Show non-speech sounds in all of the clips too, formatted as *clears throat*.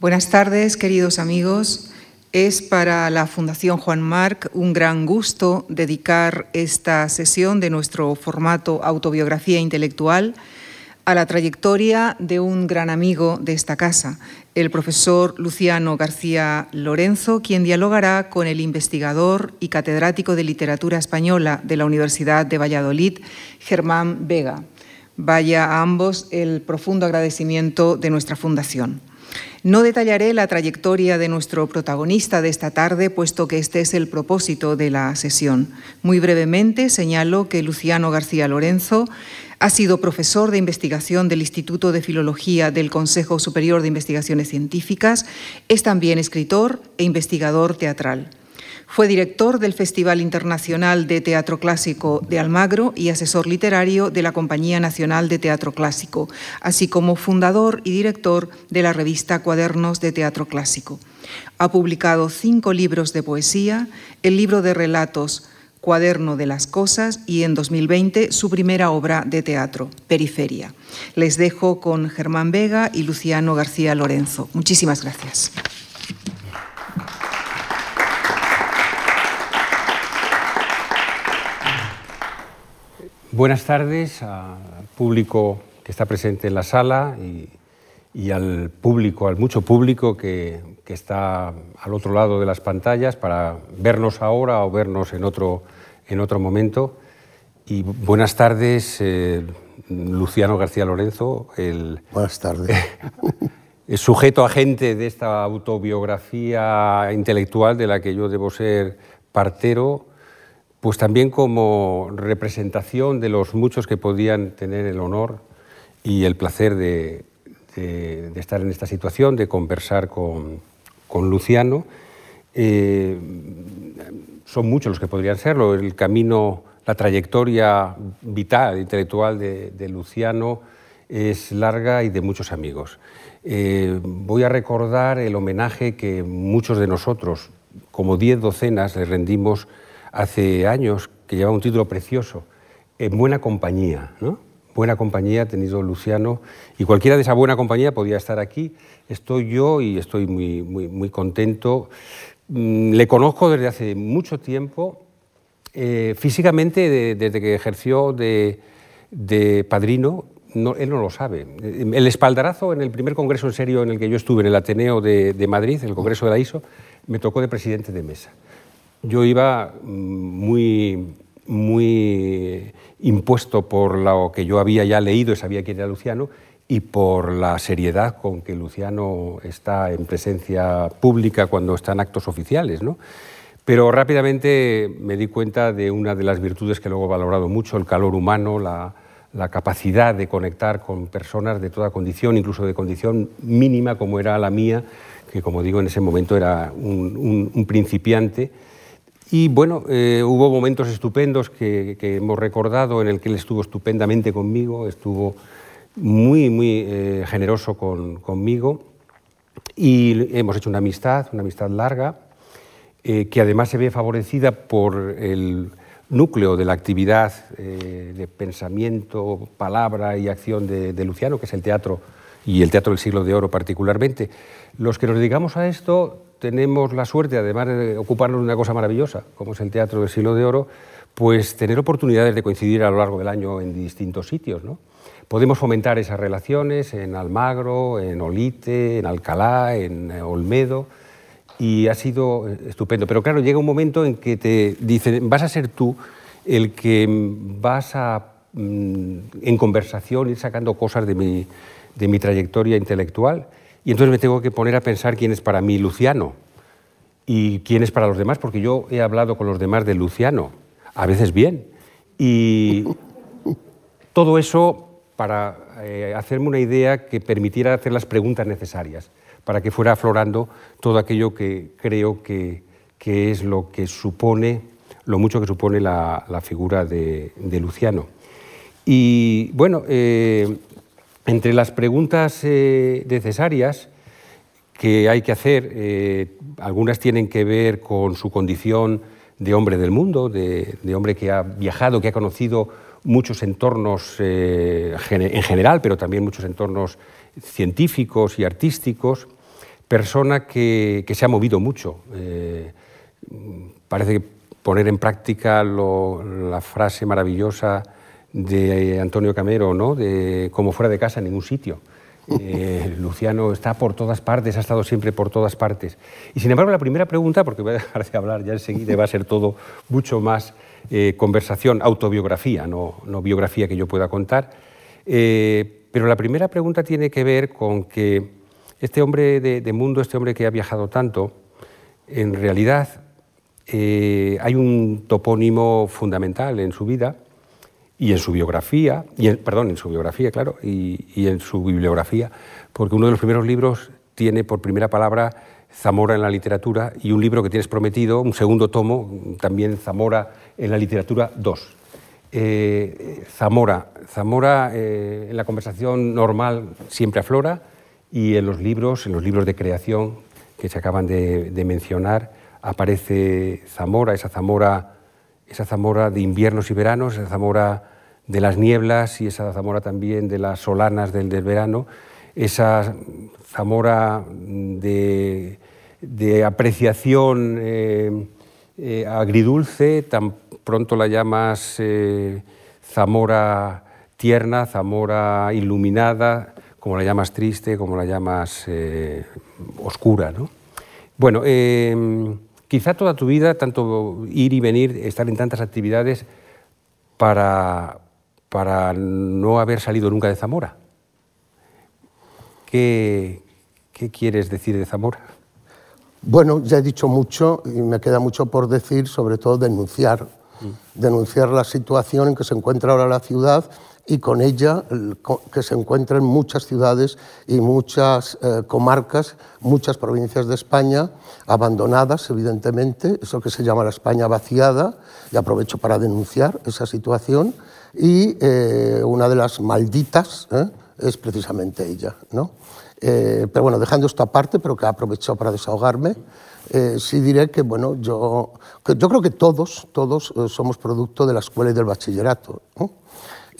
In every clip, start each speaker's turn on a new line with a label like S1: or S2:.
S1: Buenas tardes, queridos amigos. Es para la Fundación Juan Marc un gran gusto dedicar esta sesión de nuestro formato autobiografía intelectual a la trayectoria de un gran amigo de esta casa, el profesor Luciano García Lorenzo, quien dialogará con el investigador y catedrático de literatura española de la Universidad de Valladolid, Germán Vega. Vaya a ambos el profundo agradecimiento de nuestra fundación. No detallaré la trayectoria de nuestro protagonista de esta tarde, puesto que este es el propósito de la sesión. Muy brevemente señalo que Luciano García Lorenzo ha sido profesor de investigación del Instituto de Filología del Consejo Superior de Investigaciones Científicas, es también escritor e investigador teatral. Fue director del Festival Internacional de Teatro Clásico de Almagro y asesor literario de la Compañía Nacional de Teatro Clásico, así como fundador y director de la revista Cuadernos de Teatro Clásico. Ha publicado cinco libros de poesía, el libro de relatos Cuaderno de las Cosas y en 2020 su primera obra de teatro, Periferia. Les dejo con Germán Vega y Luciano García Lorenzo. Muchísimas gracias.
S2: Buenas tardes al público que está presente en la sala y, al público, al mucho público que, está al otro lado de las pantallas para vernos ahora o vernos en otro, en otro momento. Y buenas tardes, eh, Luciano García Lorenzo, el,
S3: buenas tardes. *laughs*
S2: el sujeto agente de esta autobiografía intelectual de la que yo debo ser partero pues también como representación de los muchos que podían tener el honor y el placer de, estar en esta situación, de conversar con, Luciano. Eh, son muchos los que podrían serlo. El camino, la trayectoria vital, intelectual de, Luciano es larga y de muchos amigos. Eh, voy a recordar el homenaje que muchos de nosotros, como diez docenas, le rendimos hace años, que lleva un título precioso, En buena compañía. ¿no? Buena compañía ha tenido Luciano y cualquiera de esa buena compañía podía estar aquí. Estoy yo y estoy muy, muy, muy contento. Mm, le conozco desde hace mucho tiempo, eh, físicamente desde que ejerció de, padrino, no, él no lo sabe. El espaldarazo en el primer congreso en serio en el que yo estuve, en el Ateneo de, de Madrid, el Congreso de la ISO, me tocó de presidente de mesa yo iba mm, muy, muy impuesto por lo que yo había ya leído y sabía quién era Luciano y por la seriedad con que Luciano está en presencia pública cuando están actos oficiales. ¿no? Pero rápidamente me di cuenta de una de las virtudes que luego he valorado mucho, el calor humano, la, capacidad de conectar con personas de toda condición, incluso de condición mínima como era la mía, que como digo en ese momento era un principiante y bueno, eh, hubo momentos estupendos que, hemos recordado en el que él estuvo estupendamente conmigo, estuvo muy, muy eh, generoso conmigo y hemos hecho una amistad, una amistad larga, eh, que además se ve favorecida por el núcleo de la actividad de pensamiento, palabra y acción de, de Luciano, que es el teatro y el teatro del siglo de oro particularmente. Los que nos dedicamos a esto tenemos la suerte, además de ocuparnos de una cosa maravillosa, como es el Teatro del Siglo de Oro, pues tener oportunidades de coincidir a lo largo del año en distintos sitios. ¿no? Podemos fomentar esas relaciones en Almagro, en Olite, en Alcalá, en Olmedo, y ha sido estupendo. Pero claro, llega un momento en que te dicen, vas a ser tú el que vas a, mm, en conversación, ir sacando cosas de mi, de mi trayectoria intelectual y entonces me tengo que poner a pensar quién es para mí Luciano y quién es para los demás, porque yo he hablado con los demás de Luciano, a veces bien. Y todo eso para eh, hacerme una idea que permitiera hacer las preguntas necesarias, para que fuera aflorando todo aquello que creo que, es lo que supone, lo mucho que supone la, figura de, Luciano. Y bueno, eh, entre las preguntas eh, necesarias que hay que hacer, eh, algunas tienen que ver con su condición de hombre del mundo, de, hombre que ha viajado, que ha conocido muchos entornos eh, en general, pero también muchos entornos científicos y artísticos. persona que, se ha movido mucho. Parece que poner en práctica la frase maravillosa de Antonio Camero, ¿no? de como fuera de casa en ningún sitio. *laughs* Eh, Luciano está por todas partes, ha estado siempre por todas partes. Y sin embargo, la primera pregunta, porque voy a dejar de hablar ya enseguida, va a ser todo mucho más eh, conversación, autobiografía, no, no, biografía que yo pueda contar. pero la primera pregunta tiene que ver con que este hombre de, mundo, este hombre que ha viajado tanto, en realidad eh, hay un topónimo fundamental en su vida y en su biografía, y perdón, en su biografía, claro, y, en su bibliografía, porque uno de los primeros libros tiene por primera palabra Zamora en la literatura y un libro que tienes prometido, un segundo tomo, también Zamora en la literatura 2. Eh, Zamora, Zamora eh, en la conversación normal siempre aflora, y en los libros, en los libros de creación que se acaban de, mencionar, aparece Zamora, esa Zamora, esa Zamora de inviernos y veranos, esa Zamora de las nieblas y esa Zamora también de las solanas del, verano, esa Zamora de, apreciación eh, eh, agridulce, tan pronto la llamas eh, Zamora tierna, Zamora iluminada, como la llamas triste, como la llamas oscura. ¿no? Bueno, em, quizá toda tu vida, tanto ir y venir, estar en tantas actividades, para, para no haber salido nunca de Zamora. ¿Qué, ¿Qué quieres decir de Zamora?
S3: Bueno, ya he dicho mucho y me queda mucho por decir, sobre todo denunciar, mm. denunciar la situación en que se encuentra ahora la ciudad y con ella que se encuentra en muchas ciudades y muchas eh, comarcas, muchas provincias de España, abandonadas, evidentemente, eso que se llama la España vaciada, y aprovecho para denunciar esa situación, y eh, una de las malditas ¿eh? es precisamente ella. ¿no? pero bueno, dejando esto aparte, pero que aprovecho para desahogarme, sí diré que, bueno, yo, creo que todos, todos somos producto de la escuela y del bachillerato.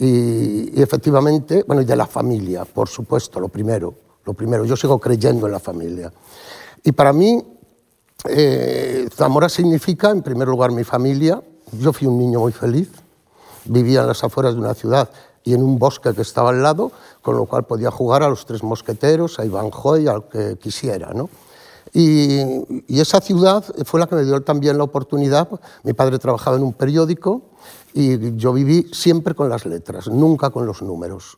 S3: Y, efectivamente, bueno, y de la familia, por supuesto, lo primero, lo primero. Yo sigo creyendo en la familia. Y para mí, eh, Zamora significa, en primer lugar, mi familia. Yo fui un niño muy feliz, vivía en las afueras de una ciudad y en un bosque que estaba al lado, con lo cual podía jugar a los tres mosqueteros, a Ivanhoe, al que quisiera. ¿no? Y, y, esa ciudad fue la que me dio también la oportunidad. Mi padre trabajaba en un periódico y yo viví siempre con las letras, nunca con los números.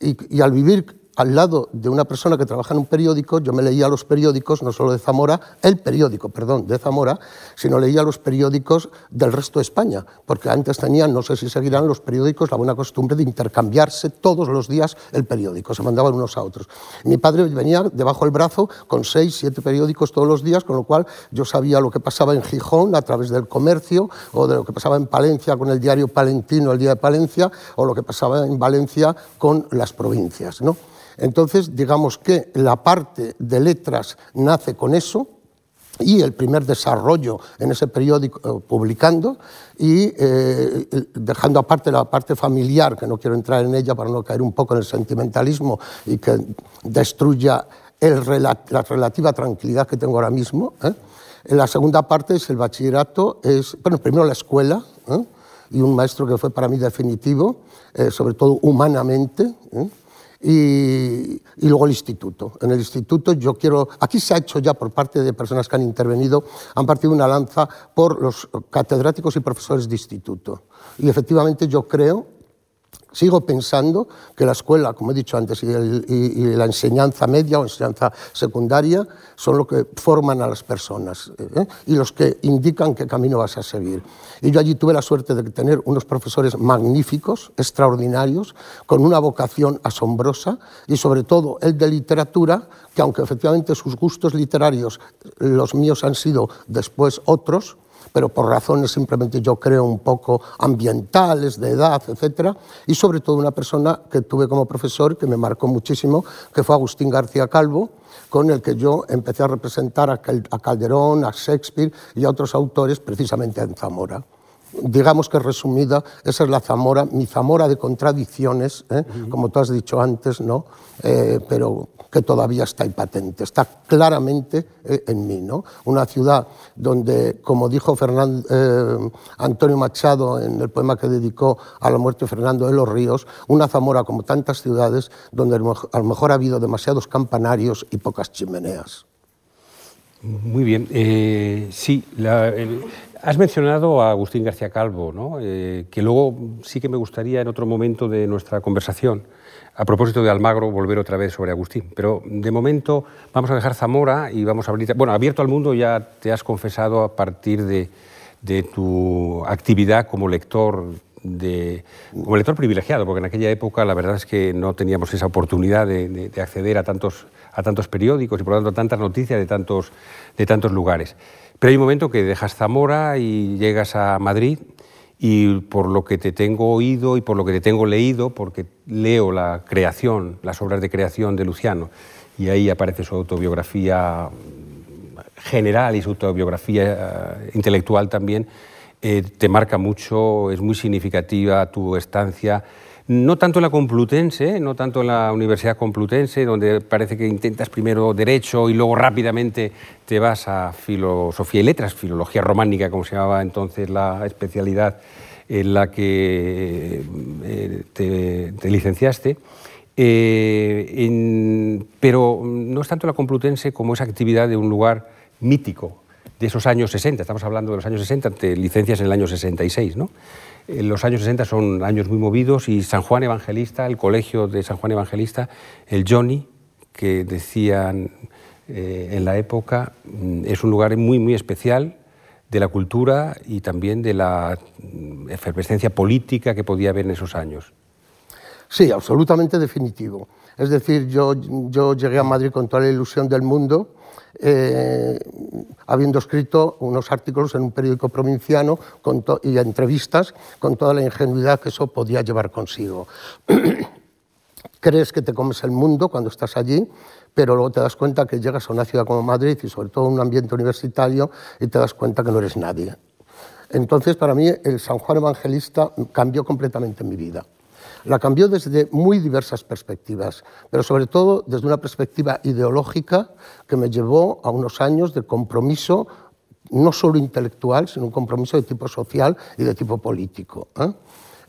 S3: Y, al vivir al lado de una persona que trabaja en un periódico, yo me leía los periódicos, no solo de Zamora, el periódico, perdón, de Zamora, sino leía los periódicos del resto de España, porque antes tenían, no sé si seguirán los periódicos, la buena costumbre de intercambiarse todos los días el periódico, se mandaban unos a otros. Mi padre venía debajo del brazo con seis, siete periódicos todos los días, con lo cual yo sabía lo que pasaba en Gijón a través del comercio, o de lo que pasaba en Palencia con el diario Palentino, el Día de Palencia, o lo que pasaba en Valencia con las provincias. ¿no? Entonces, digamos que la parte de letras nace con eso y el primer desarrollo en ese periódico eh, publicando y eh, dejando aparte la parte familiar, que no quiero entrar en ella para no caer un poco en el sentimentalismo y que destruya la relativa tranquilidad que tengo ahora mismo. ¿eh? La segunda parte es el bachillerato, es, bueno, primero la escuela y un maestro que fue para mí definitivo, sobre todo humanamente y, luego el instituto. En el instituto yo quiero, aquí se ha hecho ya por parte de personas que han intervenido, han partido una lanza por los catedráticos y profesores de instituto. Y efectivamente yo creo Sigo pensando que la escuela, como he dicho antes, y, la enseñanza media o enseñanza secundaria son lo que forman a las personas ¿eh? y los que indican qué camino vas a seguir. Y yo allí tuve la suerte de tener unos profesores magníficos, extraordinarios, con una vocación asombrosa y sobre todo el de literatura, que aunque efectivamente sus gustos literarios, los míos han sido después otros, pero por razones simplemente yo creo un poco ambientales, de edad, etc. Y sobre todo una persona que tuve como profesor que me marcó muchísimo, que fue Agustín García Calvo, con el que yo empecé a representar a Calderón, a Shakespeare y a otros autores precisamente en Zamora. Digamos que resumida, esa es la Zamora, mi Zamora de contradicciones, ¿eh? como tú has dicho antes, ¿no? Eh, pero que todavía está ahí patente, está claramente eh, en mí. ¿no? Una ciudad donde, como dijo Antonio Machado en el poema que dedicó a la muerte de Fernando de los Ríos, una Zamora como tantas ciudades donde a lo mejor ha habido demasiados campanarios y pocas chimeneas.
S2: Muy bien. sí, la, Has mencionado a Agustín García Calvo, ¿no? Eh, que luego sí que me gustaría en otro momento de nuestra conversación, a propósito de Almagro, volver otra vez sobre Agustín. Pero de momento vamos a dejar Zamora y vamos a abrir... Bueno, abierto al mundo ya te has confesado a partir de, tu actividad como lector de, como lector privilegiado, porque en aquella época la verdad es que no teníamos esa oportunidad de, acceder a tantos, a tantos periódicos y por lo tanto tantas noticias de tantos, de tantos lugares. Pero hay un momento que dejas Zamora y llegas a Madrid y por lo que te tengo oído y por lo que te tengo leído, porque leo la creación, las obras de creación de Luciano, y ahí aparece su autobiografía general y su autobiografía eh, intelectual también, eh, te marca mucho, es muy significativa tu estancia no tanto en la Complutense, no tanto en la Universidad Complutense, donde parece que intentas primero Derecho y luego rápidamente te vas a Filosofía y Letras, Filología Románica, como se llamaba entonces la especialidad en la que eh, te, licenciaste. Eh, pero no es tanto la Complutense como esa actividad de un lugar mítico de esos años 60. Estamos hablando de los años 60, te licencias en el año 66, ¿no? Eh, los años 60 son años muy movidos y San Juan Evangelista, el colegio de San Juan Evangelista, el Johnny, que decían eh, en la época, mm, es un lugar muy, muy especial de la cultura y también de la mm, efervescencia política que podía haber en esos años.
S3: Sí, absolutamente definitivo. Es decir, yo, yo llegué a Madrid con toda la ilusión del mundo eh, habiendo escrito unos artículos en un periódico provinciano y entrevistas con toda la ingenuidad que eso podía llevar consigo. *clears throat* Crees que te comes el mundo cuando estás allí, pero luego te das cuenta que llegas a una ciudad como Madrid y sobre todo a un ambiente universitario y te das cuenta que no eres nadie. Entonces, para mí, el San Juan Evangelista cambió completamente mi vida. La cambió desde muy diversas perspectivas, pero sobre todo desde una perspectiva ideológica que me llevó a unos años de compromiso no solo intelectual, sino un compromiso de tipo social y de tipo político. ¿eh?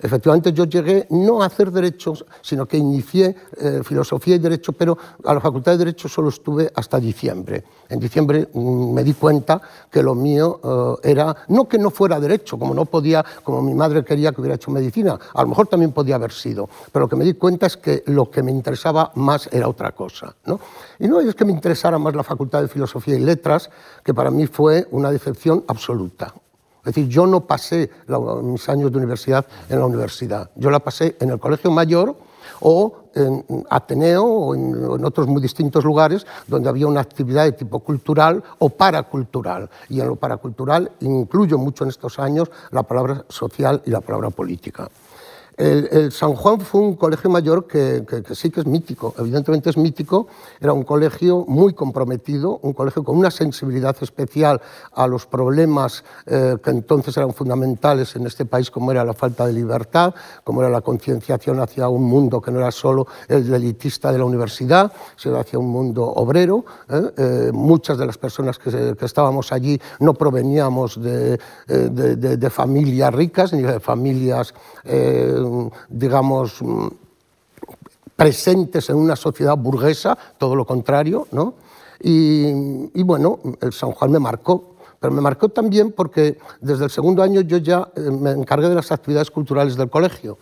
S3: Efectivamente, yo llegué no a hacer derechos, sino que inicié eh, filosofía y derecho, pero a la Facultad de Derecho solo estuve hasta diciembre. En diciembre mm, me di cuenta que lo mío eh, era, no que no fuera derecho, como no podía, como mi madre quería que hubiera hecho medicina, a lo mejor también podía haber sido, pero lo que me di cuenta es que lo que me interesaba más era otra cosa. ¿no? Y no es que me interesara más la Facultad de Filosofía y Letras, que para mí fue una decepción absoluta. Es decir, yo no pasé mis años de universidad en la universidad, yo la pasé en el colegio mayor o en Ateneo o en, otros muy distintos lugares donde había una actividad de tipo cultural o paracultural. Y en lo paracultural incluyo mucho en estos años la palabra social y la palabra política. El, San Juan fue un colegio mayor que, sí que es mítico, evidentemente es mítico, era un colegio muy comprometido, un colegio con una sensibilidad especial a los problemas eh, que entonces eran fundamentales en este país, como era la falta de libertad, como era la concienciación hacia un mundo que no era solo el elitista de la universidad, sino hacia un mundo obrero. ¿eh? Eh, muchas de las personas que, estábamos allí no proveníamos de, de, familias ricas ni de familias digamos, presentes en una sociedad burguesa, todo lo contrario, ¿no? Y, bueno, el San Juan me marcó, pero me marcó también porque desde el segundo año yo ya eh, me encargué de las actividades culturales del colegio.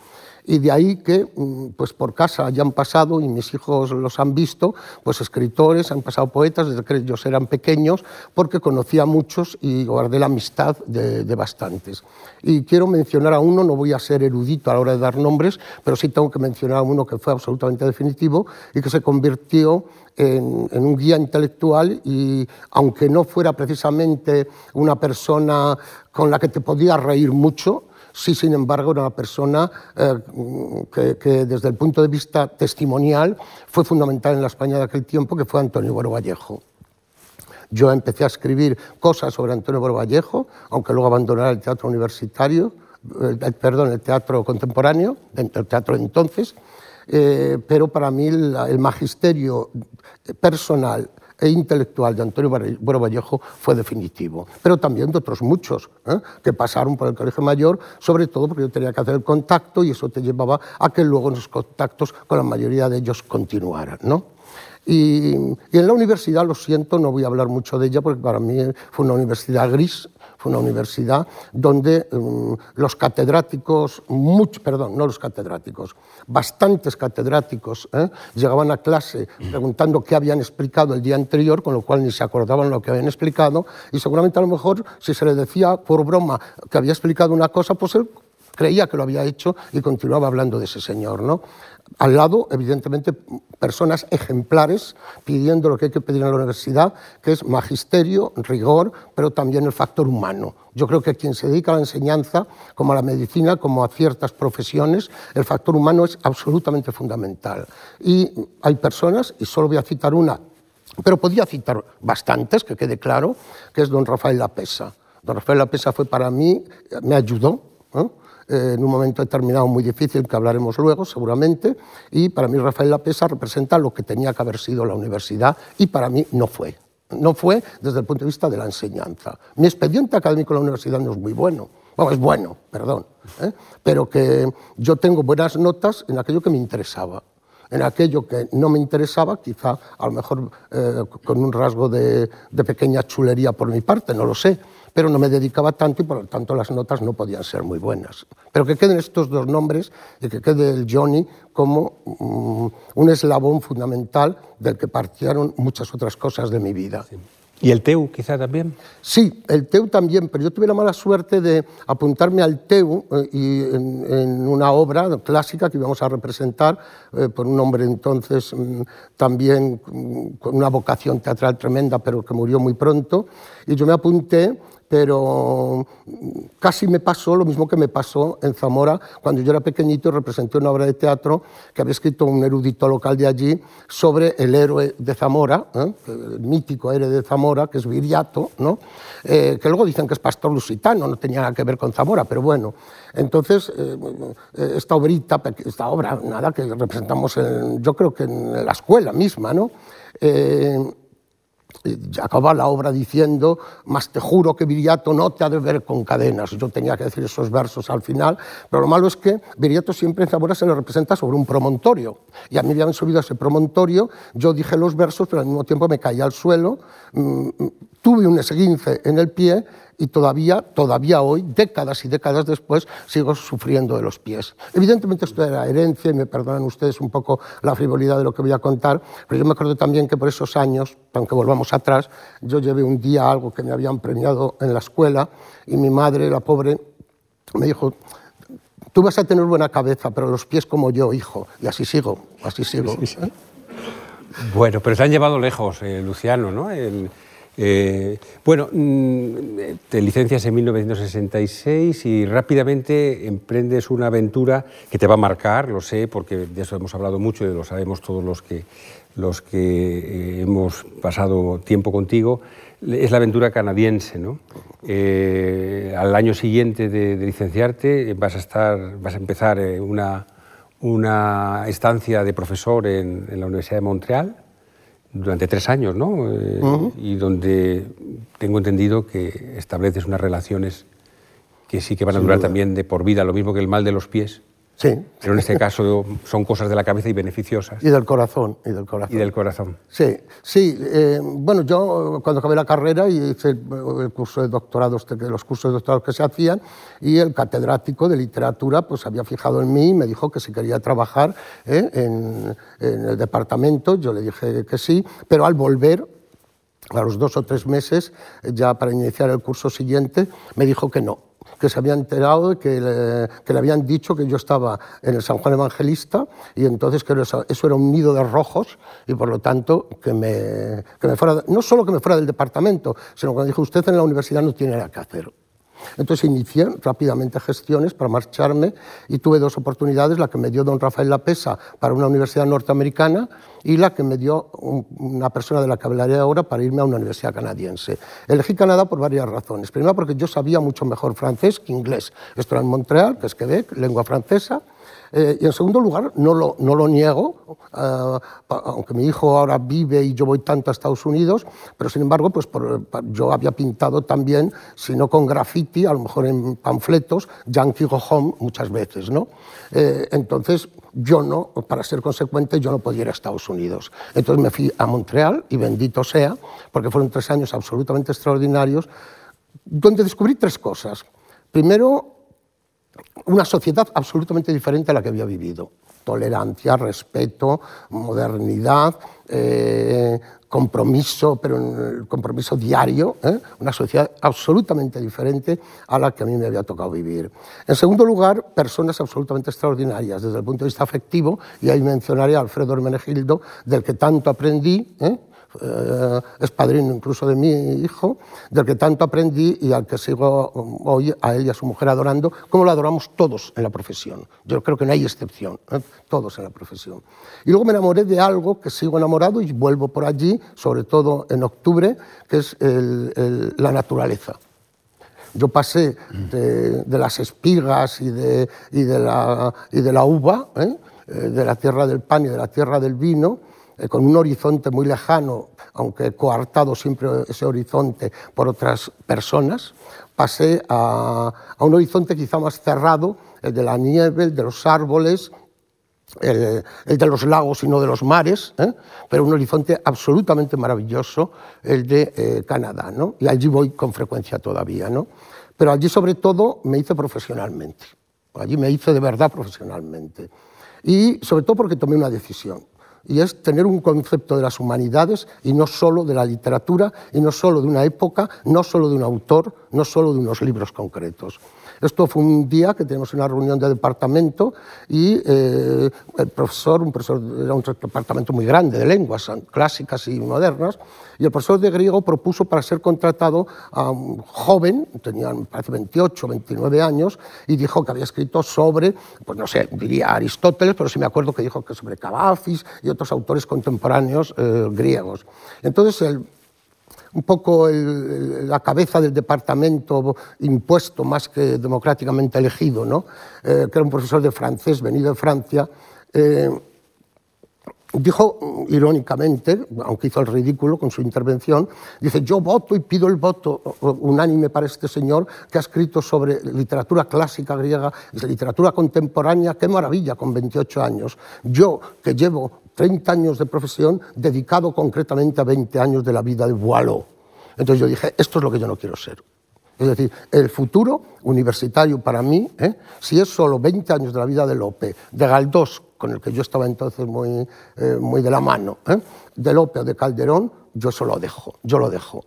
S3: Y de ahí que, mm, pues por casa ya han pasado, y mis hijos los han visto, pues escritores, han pasado poetas desde que ellos eran pequeños, porque conocía a muchos y guardé la amistad de, bastantes. Y quiero mencionar a uno, no voy a ser erudito a la hora de dar nombres, pero sí tengo que mencionar a uno que fue absolutamente definitivo y que se convirtió en, en, un guía intelectual y aunque no fuera precisamente una persona con la que te podías reír mucho, sí, sin embargo, era una persona eh, que, desde el punto de vista testimonial fue fundamental en la España de aquel tiempo, que fue Antonio Bueno Vallejo. Yo empecé a escribir cosas sobre Antonio Boro Vallejo, aunque luego abandonara el teatro universitario, perdón, el teatro contemporáneo, el teatro de entonces, eh, pero para mí el, magisterio personal e intelectual de Antonio Boro Vallejo fue definitivo, pero también de otros muchos ¿eh? que pasaron por el Colegio Mayor, sobre todo porque yo tenía que hacer el contacto y eso te llevaba a que luego los contactos con la mayoría de ellos continuaran. ¿no? Y, en la universidad, lo siento, no voy a hablar mucho de ella porque para mí fue una universidad gris, fue una universidad donde mm, los catedráticos, mucho, perdón, no los catedráticos, bastantes catedráticos ¿eh? llegaban a clase preguntando qué habían explicado el día anterior, con lo cual ni se acordaban lo que habían explicado, y seguramente a lo mejor si se le decía por broma que había explicado una cosa, pues él creía que lo había hecho y continuaba hablando de ese señor. ¿no? Al lado, evidentemente, personas ejemplares pidiendo lo que hay que pedir en la universidad, que es magisterio, rigor, pero también el factor humano. Yo creo que quien se dedica a la enseñanza, como a la medicina, como a ciertas profesiones, el factor humano es absolutamente fundamental. Y hay personas, y solo voy a citar una, pero podía citar bastantes, que quede claro, que es don Rafael Lapesa. Don Rafael Lapesa fue para mí, me ayudó. En un momento determinado muy difícil, que hablaremos luego seguramente, y para mí Rafael Lapesa representa lo que tenía que haber sido la universidad, y para mí no fue. No fue desde el punto de vista de la enseñanza. Mi expediente académico en la universidad no es muy bueno, bueno, es bueno, perdón, ¿eh? pero que yo tengo buenas notas en aquello que me interesaba. En aquello que no me interesaba, quizá a lo mejor eh, con un rasgo de, pequeña chulería por mi parte, no lo sé, pero no me dedicaba tanto y por lo tanto las notas no podían ser muy buenas. Pero que queden estos dos nombres y que quede el Johnny como mm, un eslabón fundamental del que partieron muchas otras cosas de mi vida.
S2: ¿Y el TEU quizá también?
S3: Sí, el TEU también, pero yo tuve la mala suerte de apuntarme al TEU eh, y en, una obra clásica que íbamos a representar eh, por un hombre entonces mm, también mm, con una vocación teatral tremenda, pero que murió muy pronto, y yo me apunté pero casi me pasó lo mismo que me pasó en Zamora cuando yo era pequeñito y representé una obra de teatro que había escrito un erudito local de allí sobre el héroe de Zamora, ¿eh? el mítico héroe de Zamora, que es Viriato, ¿no? Eh, que luego dicen que es pastor lusitano, no tenía nada que ver con Zamora, pero bueno. Entonces, eh, esta obrita, esta obra, nada, que representamos yo creo que en la escuela misma, ¿no? Acaba la obra diciendo, más te juro que Viriato no te ha de ver con cadenas. Yo tenía que decir esos versos al final, pero lo malo es que Viriato siempre en Zamora se le representa sobre un promontorio. Y a mí me habían subido a ese promontorio, yo dije los versos, pero al mismo tiempo me caí al suelo, mm, mm, tuve un esguince en el pie y todavía, todavía hoy, décadas y décadas después, sigo sufriendo de los pies. Evidentemente esto era herencia y me perdonan ustedes un poco la frivolidad de lo que voy a contar, pero yo me acuerdo también que por esos años, aunque volvamos atrás, yo llevé un día algo que me habían premiado en la escuela y mi madre, la pobre, me dijo, tú vas a tener buena cabeza, pero los pies como yo, hijo. Y así sigo, así sigo.
S2: Bueno, pero se han llevado lejos, eh, Luciano, ¿no? Eh, bueno, mm, te licencias en 1966 y rápidamente emprendes una aventura que te va a marcar, lo sé, porque de eso hemos hablado mucho y lo sabemos todos los que, los que eh, hemos pasado tiempo contigo. Es la aventura canadiense, ¿no? Eh, al año siguiente de, licenciarte vas a, estar, vas a empezar una, una estancia de profesor en, en la Universidad de Montreal durante tres años, ¿no? Eh, y donde tengo entendido que estableces unas relaciones que sí que van a durar también de por vida, lo mismo que el mal de los pies.
S3: Sí.
S2: Pero en este caso son cosas de la cabeza y beneficiosas.
S3: Y del corazón. Y del corazón.
S2: Y del corazón.
S3: Sí, sí. Eh, bueno, yo cuando acabé la carrera hice el, curso de doctorado, este, los cursos de doctorado que se hacían, y el catedrático de literatura pues había fijado en mí y me dijo que si quería trabajar eh, en, en el departamento. Yo le dije que sí, pero al volver a los dos o tres meses, ya para iniciar el curso siguiente, me dijo que no, que se había enterado de que le, habían dicho que yo estaba en el San Juan Evangelista y entonces que eso, era un nido de rojos y por lo tanto que me, que me fuera, no solo que me fuera del departamento, sino que me dijo usted en la universidad no tiene nada que hacer. Entonces inicié rápidamente gestiones para marcharme y tuve dos oportunidades, la que me dio don Rafael Lapesa para una universidad norteamericana y la que me dio una persona de la que hablaré ahora para irme a una universidad canadiense. Elegí Canadá por varias razones. Primero porque yo sabía mucho mejor francés que inglés. Esto era en Montreal, que es Quebec, lengua francesa. Eh, y en segundo lugar, no lo, no lo niego, eh, aunque mi hijo ahora vive y yo voy tanto a Estados Unidos, pero sin embargo, pues yo había pintado también, si no con graffiti, a lo mejor en panfletos, Yankee Go Home muchas veces. ¿no? Eh, entonces, yo no, para ser consecuente, yo no podía ir a Estados Unidos. Entonces me fui a Montreal y bendito sea, porque fueron tres años absolutamente extraordinarios, donde descubrí tres cosas. Primero, una sociedad absolutamente diferente a la que había vivido. Tolerancia, respeto, modernidad, eh, compromiso, pero un compromiso diario, ¿eh? una sociedad absolutamente diferente a la que a mí me había tocado vivir. En segundo lugar, personas absolutamente extraordinarias desde el punto de vista afectivo, y ahí mencionaré a Alfredo Hermenegildo, del que tanto aprendí, ¿eh? Eh, es padrino incluso de mi hijo, del que tanto aprendí y al que sigo hoy, a él y a su mujer adorando, como lo adoramos todos en la profesión. Yo creo que no hay excepción, ¿eh? todos en la profesión. Y luego me enamoré de algo que sigo enamorado y vuelvo por allí, sobre todo en octubre, que es la naturaleza. Yo pasé de, las espigas y de, la, uva, ¿eh? de la tierra del pan y de la tierra del vino, con un horizonte muy lejano, aunque coartado siempre ese horizonte por otras personas, pasé a, un horizonte quizá más cerrado, el de la nieve, el de los árboles, el, de los lagos y no de los mares, ¿eh? pero un horizonte absolutamente maravilloso, el de eh, Canadá. ¿no? Y allí voy con frecuencia todavía. ¿no? Pero allí sobre todo me hice profesionalmente. Allí me hice de verdad profesionalmente. Y sobre todo porque tomé una decisión y es tener un concepto de las humanidades y no solo de la literatura y no solo de una época, no solo de un autor, no solo de unos libros concretos. Esto fue un día que tenemos una reunión de departamento y eh, el profesor, un profesor, era un departamento muy grande de lenguas clásicas y modernas, y el profesor de griego propuso para ser contratado a un joven, tenía parece 28, 29 años, y dijo que había escrito sobre, pues no sé, diría Aristóteles, pero sí me acuerdo que dijo que sobre Cavafis y otros autores contemporáneos eh, griegos. Entonces el un poco la cabeza del departamento impuesto más que democráticamente elegido, ¿no? Eh, que era un profesor de francés venido de Francia, eh, dijo irónicamente, aunque hizo el ridículo con su intervención, dice, yo voto y pido el voto unánime para este señor que ha escrito sobre literatura clásica griega literatura contemporánea, qué maravilla, con 28 años. Yo, que llevo 30 años de profesión, dedicado concretamente a 20 años de la vida de Boileau. Entonces yo dije, esto es lo que yo no quiero ser. Es decir, el futuro universitario para mí, ¿eh? si es solo 20 años de la vida de Lope, de Galdós, con el que yo estaba entonces muy, eh, muy de la mano, ¿eh? de Lope o de Calderón, yo eso lo dejo, yo lo dejo.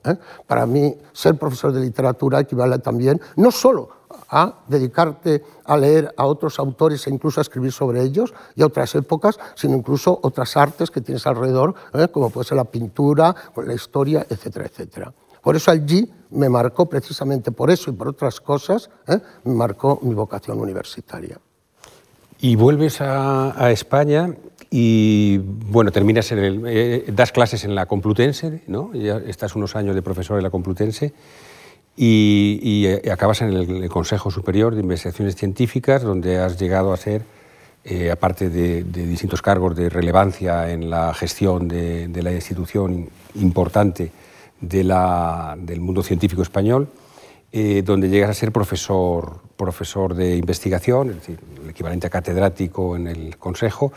S3: Para mí, ser profesor de literatura equivale también, no solo a dedicarte a leer a otros autores e incluso a escribir sobre ellos y a otras épocas, sino incluso otras artes que tienes alrededor, como puede ser la pintura, la historia, etcétera, etcétera. Por eso allí me marcó, precisamente por eso y por otras cosas, ¿eh? me marcó mi vocación universitaria.
S2: Y vuelves a, España y, bueno, terminas en el, eh, das clases en la Complutense, ¿no? Ya estás unos años de profesor en la Complutense y, eh, acabas en el, Consejo Superior de Investigaciones Científicas, donde has llegado a ser, aparte de, distintos cargos de relevancia en la gestión de, de la institución importante, del mundo científico español, eh, donde llegas a ser profesor, profesor de investigación, es decir, el equivalente a catedrático en el Consejo.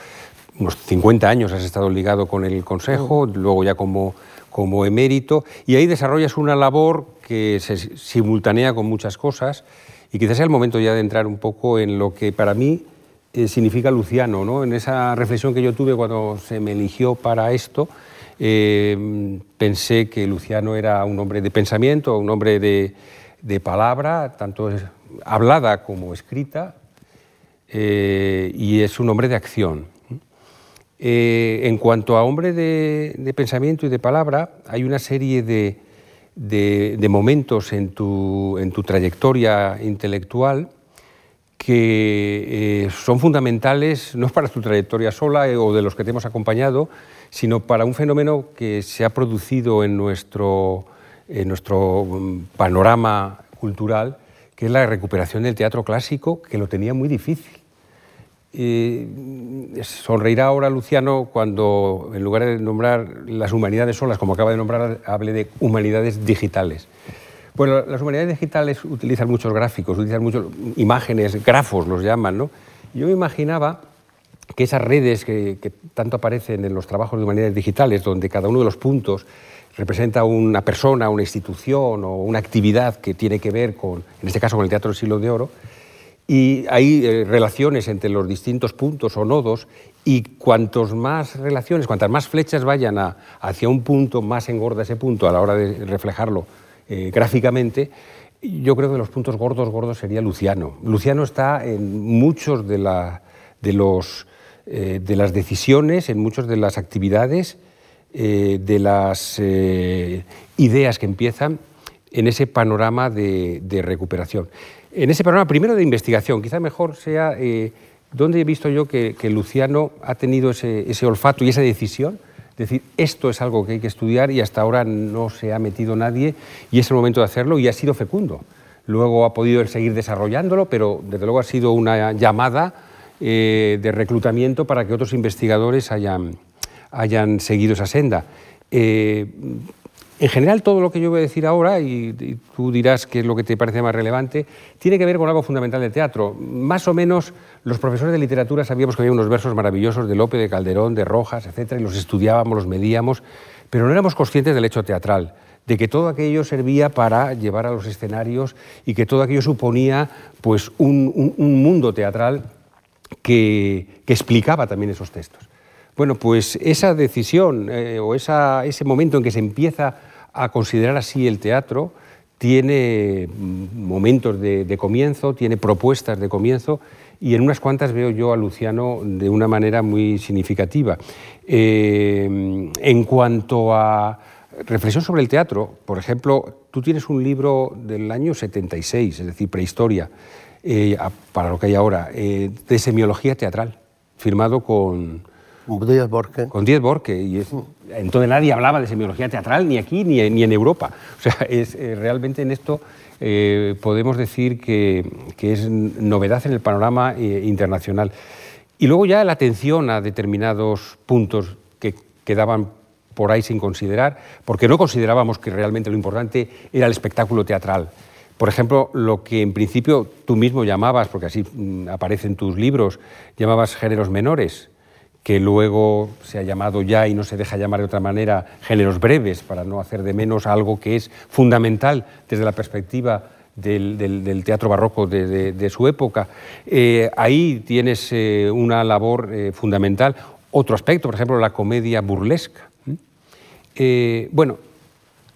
S2: Unos 50 años has estado ligado con el Consejo, luego ya como, como emérito, y ahí desarrollas una labor que se simultanea con muchas cosas, y quizás sea el momento ya de entrar un poco en lo que para mí eh, significa Luciano, ¿no? en esa reflexión que yo tuve cuando se me eligió para esto, eh, pensé que Luciano era un hombre de pensamiento, un hombre de, palabra, tanto hablada como escrita, eh, y es un hombre de acción. En cuanto a hombre de, pensamiento y de palabra, hay una serie de, de, momentos en tu, en tu, trayectoria intelectual que eh, son fundamentales no para tu trayectoria sola eh, o de los que te hemos acompañado, sino para un fenómeno que se ha producido en nuestro, en nuestro mm, panorama cultural, que es la recuperación del teatro clásico, que lo tenía muy difícil. Sonreirá ahora Luciano cuando, en lugar de nombrar las humanidades solas, como acaba de nombrar, hable de humanidades digitales. Bueno, las humanidades digitales utilizan muchos gráficos, utilizan muchas imágenes, grafos los llaman, ¿no? Yo me imaginaba que esas redes que, que tanto aparecen en los trabajos de humanidades digitales, donde cada uno de los puntos representa una persona, una institución o una actividad que tiene que ver con, en este caso, con el Teatro del Siglo de Oro, y hay eh, relaciones entre los distintos puntos o nodos y cuantos más relaciones, cuantas más flechas vayan hacia un punto, más engorda ese punto a la hora de reflejarlo eh, gráficamente. Yo creo que los puntos gordos, gordos sería Luciano. Luciano está en muchos de, de, los, eh, de las decisiones, en muchas de las actividades de las ideas que empiezan en ese panorama de, recuperación. En ese panorama primero de investigación, quizá mejor sea eh, dónde he visto yo que, Luciano ha tenido ese, olfato y esa decisión, decir, esto es algo que hay que estudiar y hasta ahora no se ha metido nadie y es el momento de hacerlo y ha sido fecundo. Luego ha podido seguir desarrollándolo, pero desde luego ha sido una llamada de reclutamiento para que otros investigadores hayan, hayan seguido esa senda. Eh, en general, todo lo que yo voy a decir ahora, y, tú dirás qué es lo que te parece más relevante, tiene que ver con algo fundamental del teatro. Más o menos, los profesores de literatura sabíamos que había unos versos maravillosos de Lope, de Calderón, de Rojas, etc., y los estudiábamos, los medíamos, pero no éramos conscientes del hecho teatral de que todo aquello servía para llevar a los escenarios y que todo aquello suponía pues, un, mundo teatral que explicaba también esos textos. Bueno, pues esa decisión eh, o ese momento en que se empieza a considerar así el teatro tiene mm, momentos de, comienzo, tiene propuestas de comienzo y en unas cuantas veo yo a Luciano de una manera muy significativa. Eh, en cuanto a reflexión sobre el teatro, por ejemplo, tú tienes un libro del año 76, es decir, prehistoria, eh, para lo que hay ahora, de semiología teatral, firmado con
S3: Díaz Borque.
S2: Con Díaz Borque. Y entonces nadie hablaba de semiología teatral ni aquí ni, ni en Europa. O sea, es, eh, realmente en esto eh, podemos decir que, que, es novedad en el panorama eh, internacional. Y luego ya la atención a determinados puntos que quedaban por ahí sin considerar, porque no considerábamos que realmente lo importante era el espectáculo teatral. Por ejemplo, lo que en principio tú mismo llamabas, porque así mm, aparece en tus libros, llamabas géneros menores, que luego se ha llamado ya y no se deja llamar de otra manera géneros breves, para no hacer de menos algo que es fundamental desde la perspectiva del, teatro barroco de, su época. Eh, ahí tienes eh, una labor eh, fundamental. Otro aspecto, por ejemplo, la comedia burlesca. bueno,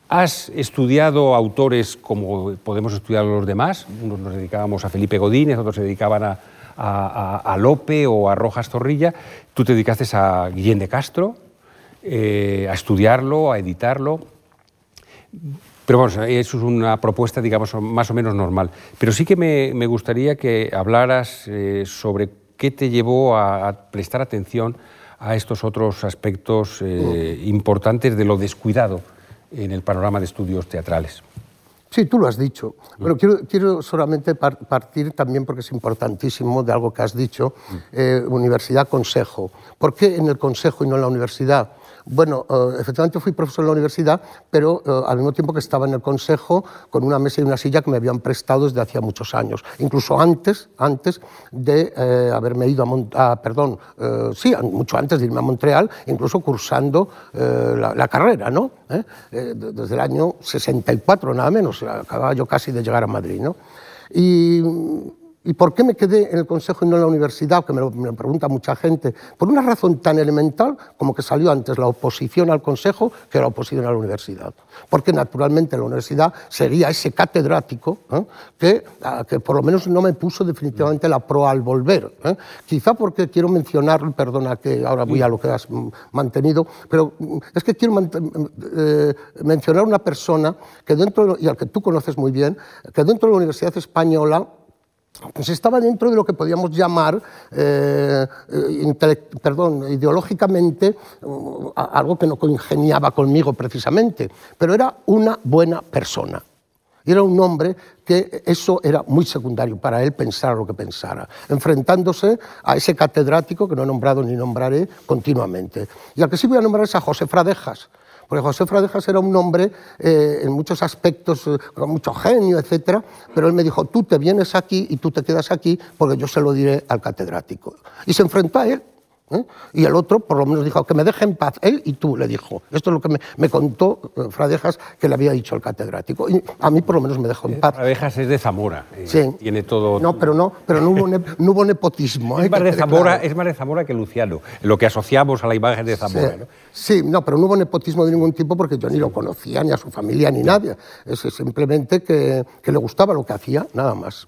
S2: has estudiado autores como podemos estudiar los demás, unos nos dedicábamos a Felipe Godínez, otros se dedicaban a, a, Lope o a Rojas Zorrilla, tú te dedicaste a Guillén de Castro, eh, a estudiarlo, a editarlo. Pero bueno, eso es una propuesta, digamos, más o menos normal. Pero sí que me, gustaría que hablaras eh, sobre qué te llevó a, prestar atención a estos otros aspectos eh, importantes de lo descuidado en el panorama de estudios teatrales.
S3: Sí, tú lo has dicho. Pero quiero, quiero solamente partir también, porque es importantísimo, de algo que has dicho, eh, universidad-consejo. ¿Por qué en el consejo y no en la universidad? Bueno, eh, efectivamente fui profesor en la universidad, pero eh, al mismo tiempo que estaba en el consejo con una mesa y una silla que me habían prestado desde hacía muchos años, incluso antes, antes de eh, haberme ido a, Montreal, incluso cursando la, carrera, ¿no? desde el año 64, nada menos, acababa yo casi de llegar a Madrid, ¿no? ¿Y por qué me quedé en el Consejo y no en la universidad? Que me lo, pregunta mucha gente. Por una razón tan elemental como que salió antes la oposición al Consejo que la oposición a la universidad. Porque naturalmente la universidad sería ese catedrático ¿eh? que, que, por lo menos no me puso definitivamente la pro al volver. ¿eh? Quizá porque quiero mencionar, perdona que ahora voy a lo que has mantenido, pero es que quiero eh, mencionar una persona que dentro, y al que tú conoces muy bien, que dentro de la Universidad Española pues estaba dentro de lo que podíamos llamar, eh, perdón, ideológicamente, uh, algo que no congeniaba conmigo precisamente, pero era una buena persona. Era un hombre que eso era muy secundario para él pensar lo que pensara, enfrentándose a ese catedrático que no he nombrado ni nombraré continuamente. Y al que sí voy a nombrar es a José Fradejas, porque José Fradejas era un hombre eh, en muchos aspectos eh, con mucho genio, etcétera, pero él me dijo, tú te vienes aquí y tú te quedas aquí porque yo se lo diré al catedrático. Y se enfrentó a él ¿eh? Y el otro, por lo menos, dijo que me deje en paz, él y tú, le dijo. Esto es lo que me, contó eh, Fradejas que le había dicho el catedrático. Y a mí, por lo menos, me dejó en eh, paz.
S2: Fradejas es de Zamora.
S3: sí.
S2: Tiene todo.
S3: No, pero no, pero no, hubo, *laughs* nepotismo.
S2: Es más, de Zamora, es más de Zamora que Luciano, lo que asociamos a la imagen de Zamora.
S3: Sí. ¿no? sí, no, pero no hubo nepotismo de ningún tipo porque yo ni lo conocía, ni a su familia, ni nadie. Es simplemente que, que le gustaba lo que hacía, nada más.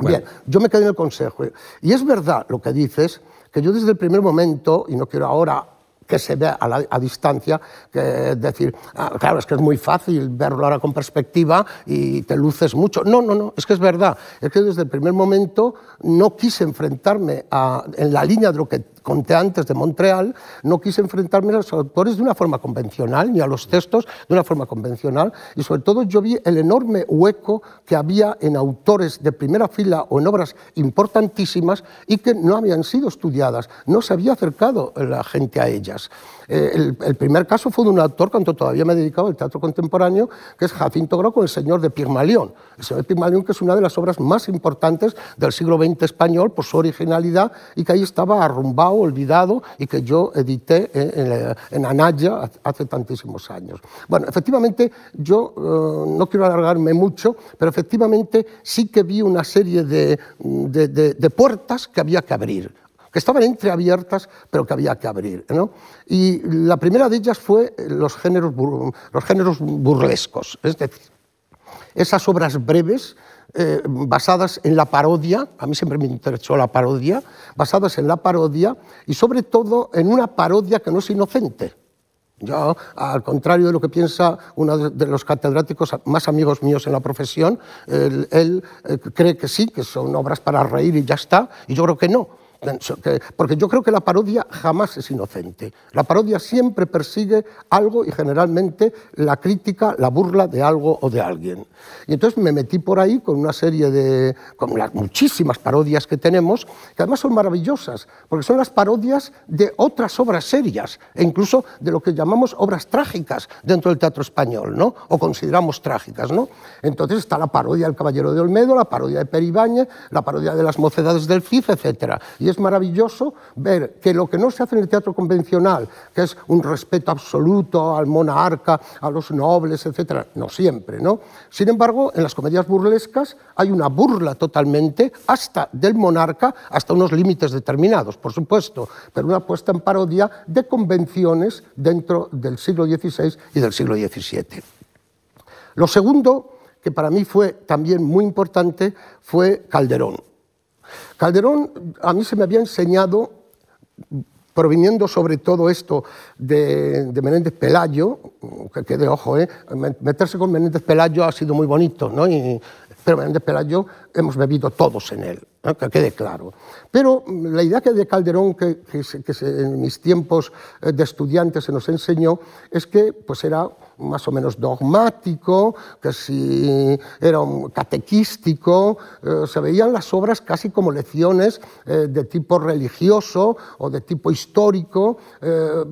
S3: Bien, yo me quedé en el consejo. Y es verdad lo que dices que yo desde el primer momento, y no quiero ahora que se vea a, distancia, que decir, ah, claro, es que es muy fácil verlo ahora con perspectiva y te luces mucho. No, no, no, es que es verdad. Es que desde el primer momento no quise enfrentarme a, en la línea de lo que conté antes de Montreal, no quise enfrentarme a los autores de una forma convencional, ni a los textos de una forma convencional, y sobre todo yo vi el enorme hueco que había en autores de primera fila o en obras importantísimas y que no habían sido estudiadas, no se había acercado la gente a ellas. Eh, el, primer caso fue de un autor, cuando todavía me he dedicado al teatro contemporáneo, que es Jacinto Grau con El Señor de Pigmalión. El Señor de Pigmalión, que es una de las obras más importantes del siglo XX español por su originalidad y que ahí estaba arrumbado, olvidado y que yo edité en, en Anaya hace tantísimos años. Bueno, efectivamente, yo eh, no quiero alargarme mucho, pero efectivamente sí que vi una serie de, de puertas que había que abrir que estaban entreabiertas, pero que había que abrir. Y la primera de ellas fue los géneros, los géneros burlescos, es decir, esas obras breves eh, basadas en la parodia, a mí siempre me interesó la parodia, basadas en la parodia y sobre todo en una parodia que no es inocente. Yo, al contrario de lo que piensa uno de los catedráticos más amigos míos en la profesión, él, él eh, cree que sí, que son obras para reír y ya está, y yo creo que no porque yo creo que la parodia jamás es inocente. La parodia siempre persigue algo y generalmente la crítica, la burla de algo o de alguien. Y entonces me metí por ahí con una serie de, con las muchísimas parodias que tenemos, que además son maravillosas, porque son las parodias de otras obras serias, e incluso de lo que llamamos obras trágicas dentro del teatro español, ¿no? o consideramos trágicas. ¿no? Entonces está la parodia del Caballero de Olmedo, la parodia de Peribáñez, la parodia de las mocedades del CIF, etc. Y es maravilloso ver que lo que no se hace en el teatro convencional, que es un respeto absoluto al monarca, a los nobles, etc., no siempre, ¿no? Sin embargo, en las comedias burlescas hay una burla totalmente hasta del monarca, hasta unos límites determinados, por supuesto, pero una puesta en parodia de convenciones dentro del siglo XVI y del siglo XVII. Lo segundo, que para mí fue también muy importante, fue Calderón. Calderón a mí se me había enseñado, proviniendo sobre todo esto de, Menéndez Pelayo, que quede ojo, ¿eh? meterse con Menéndez Pelayo ha sido muy bonito, ¿no? Pero Menéndez Pelayo hemos bebido todos en él, que quede claro. Pero la idea que de Calderón, que, en mis tiempos de estudiante se nos enseñó, es que pues era más o menos dogmático, que si era un catequístico, eh, se veían las obras casi como lecciones eh, de tipo religioso o de tipo histórico, eh,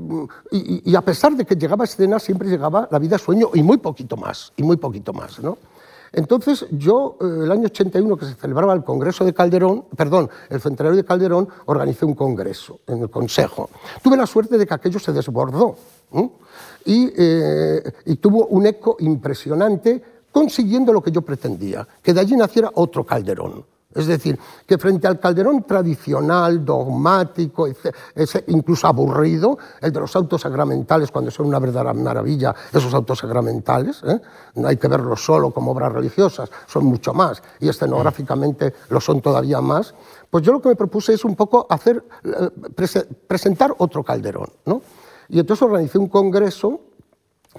S3: y, a pesar de que llegaba escena, siempre llegaba la vida sueño y muy poquito más, y muy poquito más, ¿no? Entonces yo, el año 81, que se celebraba el Congreso de Calderón, perdón, el centenario de Calderón, organicé un congreso en el Consejo. Tuve la suerte de que aquello se desbordó. Eh, y, tuvo un eco impresionante consiguiendo lo que yo pretendía, que de allí naciera otro Calderón, Es decir, que frente al Calderón tradicional, dogmático, incluso aburrido, el de los autos sacramentales, cuando son una verdadera maravilla, esos autos sacramentales, ¿eh? no hay que verlos solo como obras religiosas, son mucho más, y escenográficamente lo son todavía más, pues yo lo que me propuse es un poco hacer, eh, presentar otro Calderón. ¿no? Y entonces organicé un congreso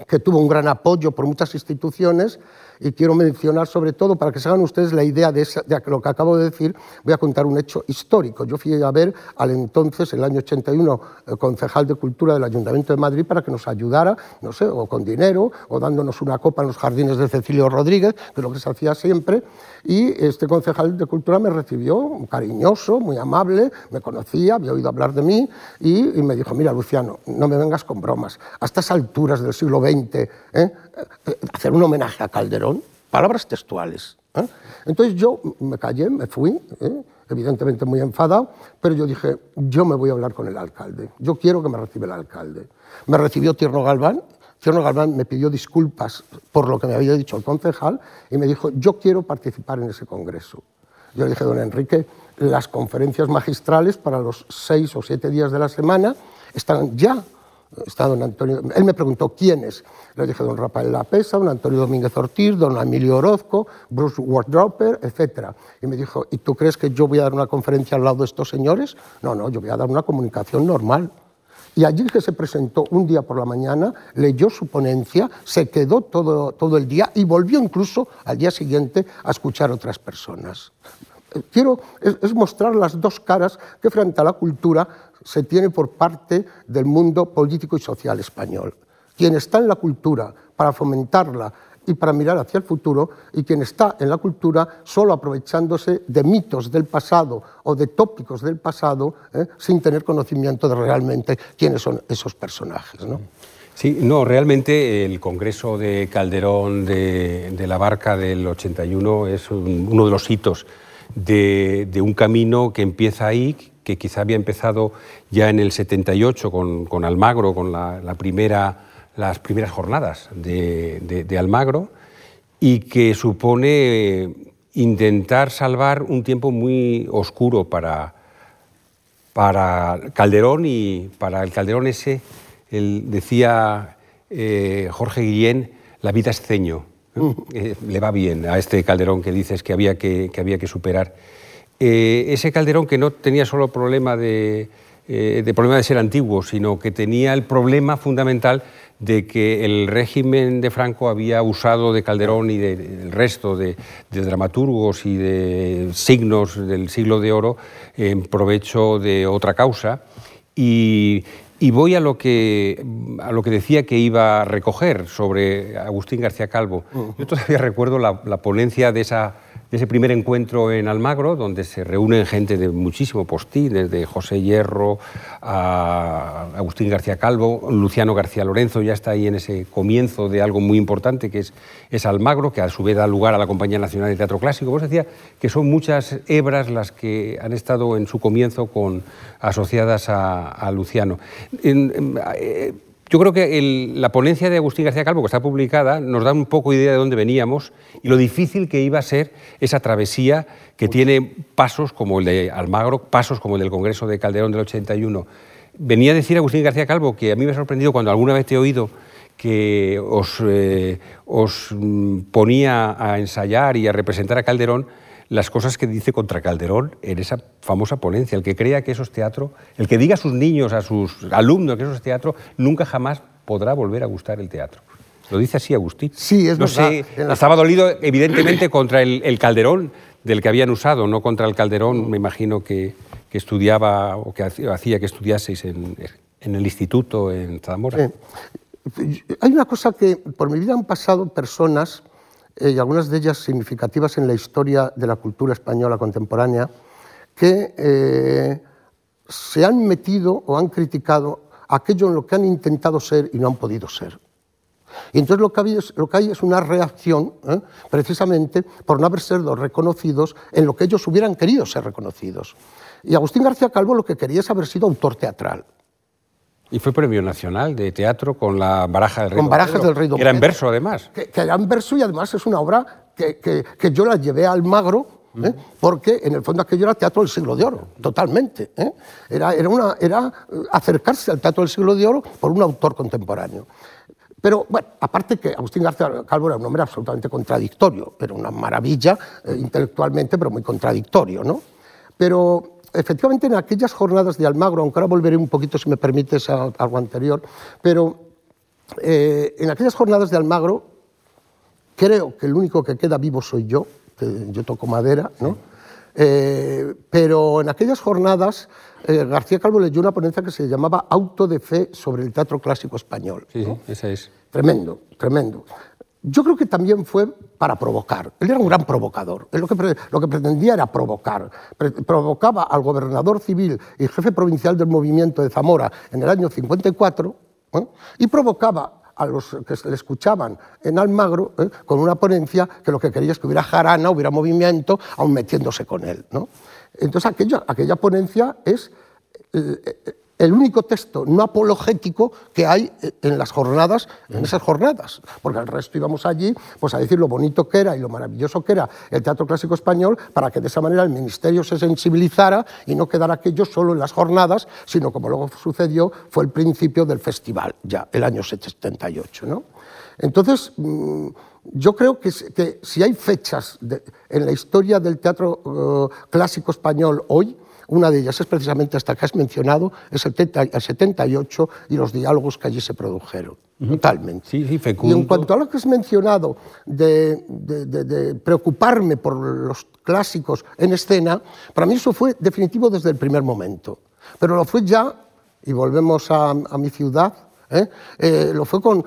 S3: que tuvo un gran apoyo por muchas instituciones y quiero mencionar sobre todo, para que se hagan ustedes la idea de, lo que acabo de decir, voy a contar un hecho histórico. Yo fui a ver al entonces, en el año 81, el concejal de Cultura del Ayuntamiento de Madrid para que nos ayudara, no sé, o con dinero, o dándonos una copa en los jardines de Cecilio Rodríguez, que es lo que se hacía siempre, y este concejal de Cultura me recibió cariñoso, muy amable, me conocía, había oído hablar de mí, y, me dijo, mira, Luciano, no me vengas con bromas, a estas alturas del siglo XX, ¿eh? Hacer un homenaje a Calderón, palabras textuales. ¿eh? Entonces yo me callé, me fui, ¿eh? evidentemente muy enfadado, pero yo dije, yo me voy a hablar con el alcalde, yo quiero que me reciba el alcalde. Me recibió Tierno Galván, Tierno Galván me pidió disculpas por lo que me había dicho el concejal y me dijo, yo quiero participar en ese congreso. Yo le dije, don Enrique, las conferencias magistrales para los seis o siete días de la semana están ya don Antonio, él me preguntó quiénes. Le dije don Rafael Lapesa, don Antonio Domínguez Ortiz, don Emilio Orozco, Bruce Wardroper, etc. Y me dijo, ¿y tú crees que yo voy a dar una conferencia al lado de estos señores? No, no, yo voy a dar una comunicación normal. Y allí que se presentó un día por la mañana, leyó su ponencia, se quedó todo, todo el día y volvió incluso al día siguiente a escuchar a otras personas. Quiero es mostrar las dos caras que frente a la cultura se tiene por parte del mundo político y social español. Quien está en la cultura para fomentarla y para mirar hacia el futuro, y quien está en la cultura solo aprovechándose de mitos del pasado o de tópicos del pasado, ¿eh? sin tener conocimiento de realmente quiénes son esos personajes. ¿no?
S2: Sí, no, realmente el Congreso de Calderón de, la Barca del 81 es uno de los hitos de, de, un camino que empieza ahí, que quizá había empezado ya en el 78 con, Almagro, con la, primera, las primeras jornadas de, Almagro, y que supone eh, intentar salvar un tiempo muy oscuro para, para Calderón y para el Calderón ese, él decía eh, Jorge Guillén, la vida es ceño. Eh, le va bien a este Calderón que dices que había que, que había que superar. Eh, ese Calderón que no tenía solo problema de, eh, de, problema de ser antiguo, sino que tenía el problema fundamental de que el régimen de Franco había usado de Calderón y del resto de, dramaturgos y de signos del siglo de oro en provecho de otra causa. Y, voy a lo, que, a lo que decía que iba a recoger sobre Agustín García Calvo. Yo todavía *laughs* recuerdo la ponencia de esa ese primer encuentro en Almagro, donde se reúnen gente de muchísimo postín, desde José Hierro a Agustín García Calvo, Luciano García Lorenzo ya está ahí en ese comienzo de algo muy importante que es, es Almagro, que a su vez da lugar a la Compañía Nacional de Teatro Clásico. Vos decía que son muchas hebras las que han estado en su comienzo con, asociadas a, Luciano. Eh, yo creo que la ponencia de Agustín García Calvo, que está publicada, nos da un poco idea de dónde veníamos y lo difícil que iba a ser esa travesía que tiene pasos como el de Almagro, pasos como el del Congreso de Calderón del 81. Venía a decir Agustín García Calvo que a mí me ha sorprendido cuando alguna vez te he oído que os, eh, os mm, ponía a ensayar y a representar a Calderón las cosas que dice contra Calderón en esa famosa ponencia. El que crea que eso es teatro, el que diga a sus niños, a sus alumnos que eso es teatro, nunca jamás podrá volver a gustar el teatro. Lo dice así Agustín.
S3: Sí, es
S2: no
S3: Sé,
S2: estaba dolido evidentemente contra el, Calderón del que habían usado, no contra el Calderón, me imagino que, estudiaba o que hacía que estudiaseis en, el instituto en Zamora.
S3: Hay una cosa que por mi vida han pasado personas eh, y algunas de ellas significativas en la historia de la cultura española contemporánea, que eh, se han metido o han criticado aquello en lo que han intentado ser y no han podido ser. Y entonces lo que hay es, lo que hay es una reacción, ¿eh? precisamente por no haber sido reconocidos en lo que ellos hubieran querido ser reconocidos. Y Agustín García Calvo lo que quería es haber sido autor teatral.
S2: Y fue premio nacional de teatro con la Baraja del Rey
S3: Con Barajas del Rey
S2: Era en verso, además.
S3: Que, era en verso y además es una obra que, que, yo la llevé al Magro ¿eh? porque en el fondo aquello era teatro del siglo de oro, totalmente. ¿eh? Era, era, una, era acercarse al teatro del siglo de oro por un autor contemporáneo. Pero bueno, aparte que Agustín García Calvo era un hombre absolutamente contradictorio, era una maravilla eh, intelectualmente, pero muy contradictorio, ¿no? Pero efectivamente en aquellas jornadas de Almagro, aunque ahora volveré un poquito, si me permites, a algo anterior, pero en aquellas jornadas de Almagro creo que el único que queda vivo soy yo, yo toco madera, ¿no? Eh, pero en aquellas jornadas eh, García Calvo leyó una ponencia que se llamaba Auto de Fe sobre el teatro clásico español.
S2: Sí, esa es.
S3: Tremendo, tremendo. Yo creo que también fue para provocar. Él era un gran provocador. Él lo, que, lo que pretendía era provocar. provocaba al gobernador civil y jefe provincial del movimiento de Zamora en el año 54 ¿eh? y provocaba a los que le escuchaban en Almagro ¿eh? con una ponencia que lo que quería es que hubiera jarana, hubiera movimiento, aún metiéndose con él. Entonces aquella, aquella ponencia es eh, el único texto no apologético que hay en las jornadas, en esas jornadas, porque el resto íbamos allí pues, a decir lo bonito que era y lo maravilloso que era el teatro clásico español, para que de esa manera el ministerio se sensibilizara y no quedara aquello solo en las jornadas, sino como luego sucedió, fue el principio del festival, ya el año 78. ¿no? Entonces, mm, yo creo que, si hay fechas en la historia del teatro eh, clásico español hoy, una de ellas es precisamente esta que has mencionado, el, 78 y los diálogos que allí se produjeron. Totalmente.
S2: Sí, sí,
S3: y en cuanto a lo que has mencionado de, preocuparme por los clásicos en escena, para mí eso fue definitivo desde el primer momento. Pero lo fue ya, y volvemos a mi ciudad, ¿eh? Eh, lo fue con,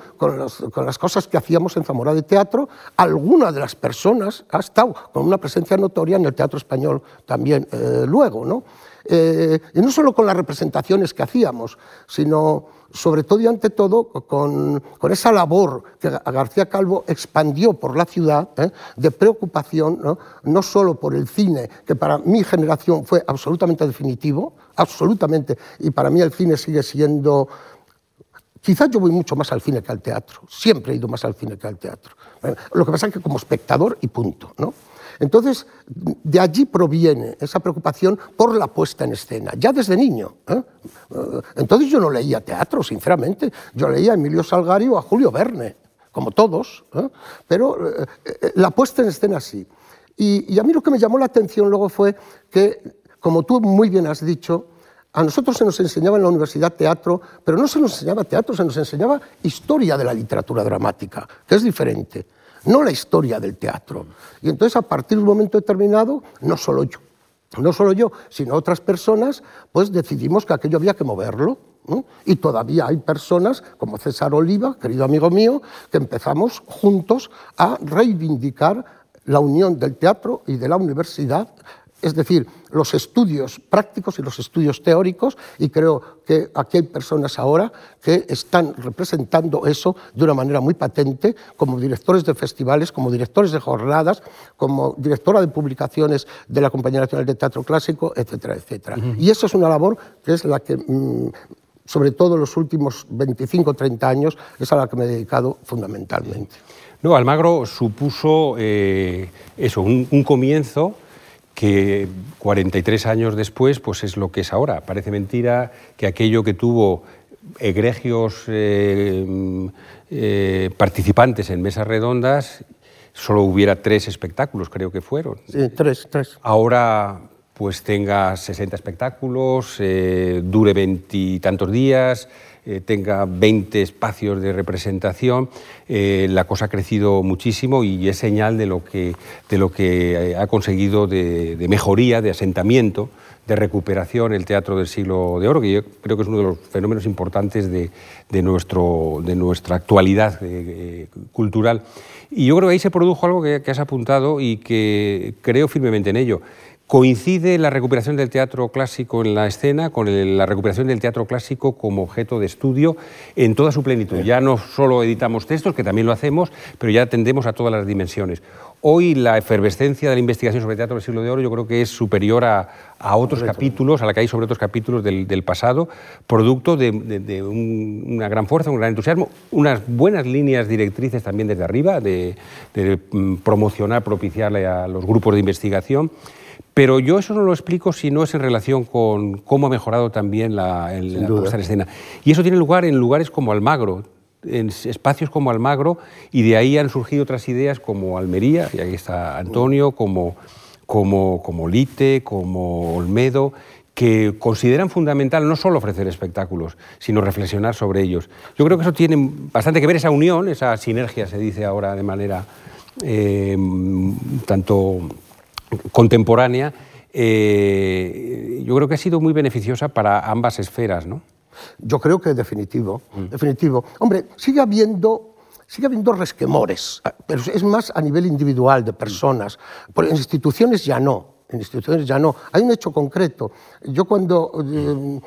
S3: las cosas que hacíamos en Zamora de Teatro. Alguna de las personas ha estado con una presencia notoria en el teatro español también eh, luego. ¿no? y no solo con las representaciones que hacíamos, sino sobre todo y ante todo con, esa labor que García Calvo expandió por la ciudad de preocupación, ¿no? no solo por el cine, que para mi generación fue absolutamente definitivo, absolutamente, y para mí el cine sigue siendo Quizás yo voy mucho más al cine que al teatro, siempre he ido más al cine que al teatro. Lo que pasa es que como espectador y punto. ¿no? Entonces, de allí proviene esa preocupación por la puesta en escena, ya desde niño. ¿eh? Eh, entonces yo no leía teatro, sinceramente. Yo leía a Emilio Salgari o a Julio Verne, como todos, ¿eh? pero la puesta en escena sí. Y, y a mí lo que me llamó la atención luego fue que, como tú muy bien has dicho, a nosotros se nos enseñaba en la universidad teatro, pero no se nos enseñaba teatro, se nos enseñaba historia de la literatura dramática, que es diferente, no la historia del teatro. Y entonces a partir de un momento determinado, no solo yo, no solo yo, sino otras personas, pues decidimos que aquello había que moverlo. Y todavía hay personas, como César Oliva, querido amigo mío, que empezamos juntos a reivindicar la unión del teatro y de la universidad es decir, los estudios prácticos y los estudios teóricos, y creo que aquí hay personas ahora que están representando eso de una manera muy patente, como directores de festivales, como directores de jornadas, como directora de publicaciones de la Compañía Nacional de Teatro Clásico, etcétera, etcétera. Y eso es una labor que es la que, mm, sobre todo en los últimos 25 o 30 años, es a la que me he dedicado fundamentalmente.
S2: No, Almagro supuso eh, eso, un comienzo que 43 años después pues es lo que es ahora. Parece mentira que aquello que tuvo egregios eh, eh, participantes en mesas redondas solo hubiera tres espectáculos, creo que fueron.
S3: Sí, tres, tres.
S2: Ahora pues tenga 60 espectáculos, eh, dure veintitantos días, eh, tenga 20 espacios de representación, eh, la cosa ha crecido muchísimo y es señal de lo que, de lo que eh, ha conseguido de, mejoría, de asentamiento, de recuperación el teatro del siglo de oro, que yo creo que es uno de los fenómenos importantes de, de nuestro, de nuestra actualidad cultural. Y yo creo que ahí se produjo algo que, que has apuntado y que creo firmemente en ello coincide la recuperación del teatro clásico en la escena con la recuperación del teatro clásico como objeto de estudio en toda su plenitud. Ya no solo editamos textos, que también lo hacemos, pero ya atendemos a todas las dimensiones. Hoy la efervescencia de la investigación sobre teatro del siglo de oro yo creo que es superior a, otros capítulos, a la que hay sobre otros capítulos del, pasado, producto de, una gran fuerza, un gran entusiasmo, unas buenas líneas directrices también desde arriba, de, mm, promocionar, propiciarle a los grupos de investigación. Pero yo eso no lo explico si no es en relación con cómo ha mejorado también la, puesta en escena. Y eso tiene lugar en lugares como Almagro, en espacios como Almagro, y de ahí han surgido otras ideas como Almería, y ahí está Antonio, como, como, como Lite, como Olmedo, que consideran fundamental no solo ofrecer espectáculos, sino reflexionar sobre ellos. Yo creo que eso tiene bastante que ver, esa unión, esa sinergia, se dice ahora de manera eh, tanto contemporánea, eh, yo creo que ha sido muy beneficiosa para ambas esferas, ¿no?
S3: Yo creo que definitivo, mm. definitivo. Hombre, sigue habiendo sigue habiendo resquemores, pero es más a nivel individual de personas. Por instituciones ya no en instituciones ya no. Hay un hecho concreto. Yo cuando eh,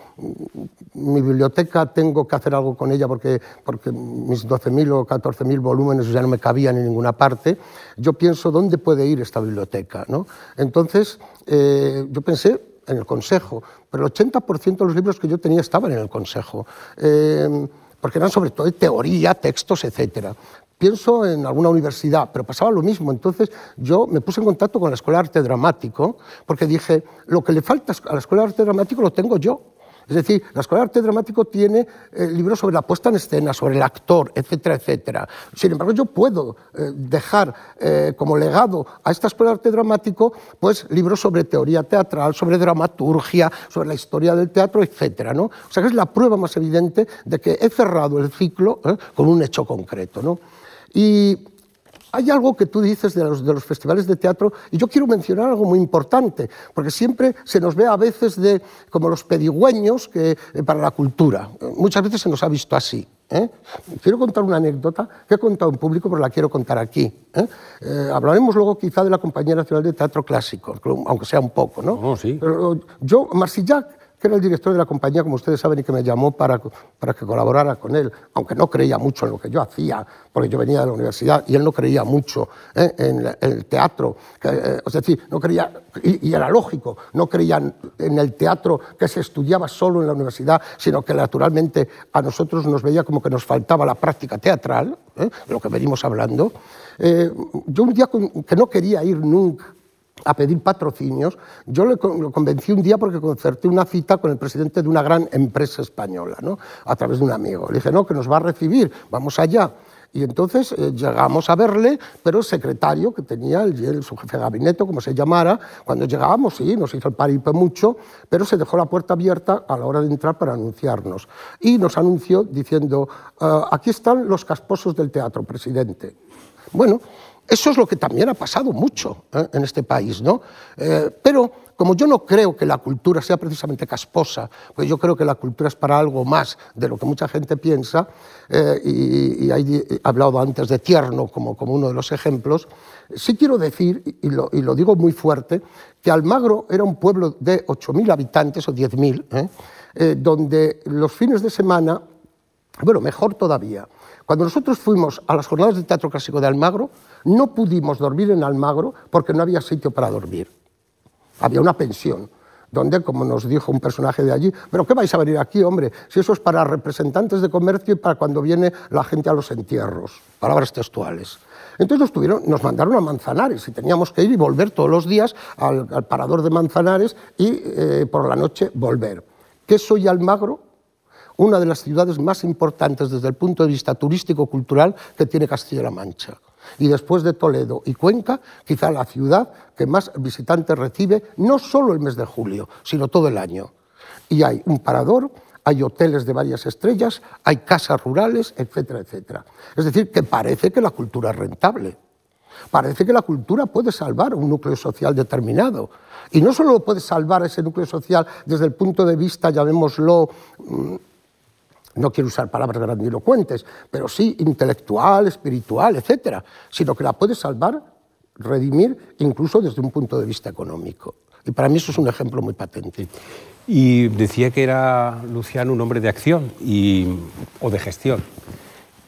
S3: mi biblioteca tengo que hacer algo con ella porque, porque mis 12.000 o 14.000 volúmenes ya no me cabían en ninguna parte, yo pienso dónde puede ir esta biblioteca. ¿no? Entonces, eh, yo pensé en el Consejo, pero el 80% de los libros que yo tenía estaban en el Consejo. Eh, porque eran sobre todo de teoría, textos, etcétera pienso en alguna universidad, pero pasaba lo mismo. Entonces yo me puse en contacto con la Escuela de Arte Dramático porque dije, lo que le falta a la Escuela de Arte Dramático lo tengo yo. Es decir, la Escuela de Arte Dramático tiene eh, libros sobre la puesta en escena, sobre el actor, etcétera, etcétera. Sin embargo, yo puedo eh, dejar eh, como legado a esta Escuela de Arte Dramático pues, libros sobre teoría teatral, sobre dramaturgia, sobre la historia del teatro, etcétera. ¿no? O sea, que es la prueba más evidente de que he cerrado el ciclo con un hecho concreto. ¿no? Y hay algo que tú dices de los, de los, festivales de teatro, y yo quiero mencionar algo muy importante, porque siempre se nos ve a veces de, como los pedigüeños que, eh, para la cultura. Muchas veces se nos ha visto así. ¿eh? Quiero contar una anécdota que he contado en público, pero la quiero contar aquí. ¿eh? hablaremos luego quizá de la Compañía Nacional de Teatro Clásico, aunque sea un poco. ¿no?
S2: Oh, sí.
S3: Pero yo, Marsillac, que era el director de la compañía, como ustedes saben, y que me llamó para, para que colaborara con él, aunque no creía mucho en lo que yo hacía, porque yo venía de la universidad y él no creía mucho ¿eh? en el teatro, eh, es decir, no creía, y, era lógico, no creía en el teatro que se estudiaba solo en la universidad, sino que naturalmente a nosotros nos veía como que nos faltaba la práctica teatral, ¿eh? de lo que venimos hablando. yo un día que no quería ir nunca a pedir patrocinios, yo lo convencí un día porque concerté una cita con el presidente de una gran empresa española, ¿no? a través de un amigo. Le dije, no, que nos va a recibir, vamos allá. Y entonces eh, llegamos a verle, pero el secretario que tenía, el, su jefe de gabinete, como se llamara, cuando llegábamos, sí, nos hizo el paripe mucho, pero se dejó la puerta abierta a la hora de entrar para anunciarnos. Y nos anunció diciendo, ah, aquí están los casposos del teatro, presidente. Bueno, eso es lo que también ha pasado mucho ¿eh? en este país, ¿no? Eh, pero como yo no creo que la cultura sea precisamente casposa, pues yo creo que la cultura es para algo más de lo que mucha gente piensa, eh, y, he hablado antes de Tierno como, como uno de los ejemplos, sí quiero decir, y lo, y lo digo muy fuerte, que Almagro era un pueblo de 8.000 habitantes o 10.000, donde los fines de semana, bueno, mejor todavía, cuando nosotros fuimos a las jornadas de teatro clásico de Almagro, no pudimos dormir en Almagro porque no había sitio para dormir. Había una pensión, donde, como nos dijo un personaje de allí, pero ¿qué vais a venir aquí, hombre? Si eso es para representantes de comercio y para cuando viene la gente a los entierros. Palabras textuales. Entonces nos, mandaron a Manzanares y teníamos que ir y volver todos los días al, parador de Manzanares y eh, por la noche volver. ¿Qué soy Almagro? una de las ciudades más importantes desde el punto de vista turístico-cultural que tiene Castilla-La Mancha. Y después de Toledo y Cuenca, quizá la ciudad que más visitantes recibe, no solo el mes de julio, sino todo el año. Y hay un parador, hay hoteles de varias estrellas, hay casas rurales, etcétera, etcétera. Es decir, que parece que la cultura es rentable. Parece que la cultura puede salvar un núcleo social determinado. Y no solo puede salvar ese núcleo social desde el punto de vista, llamémoslo, mm, no quiero usar palabras grandilocuentes, pero sí intelectual, espiritual, etcétera, sino que la puede salvar, redimir, incluso desde un punto de vista económico. Y para mí eso es un ejemplo muy patente.
S2: Y decía que era Luciano un hombre de acción y, o de gestión.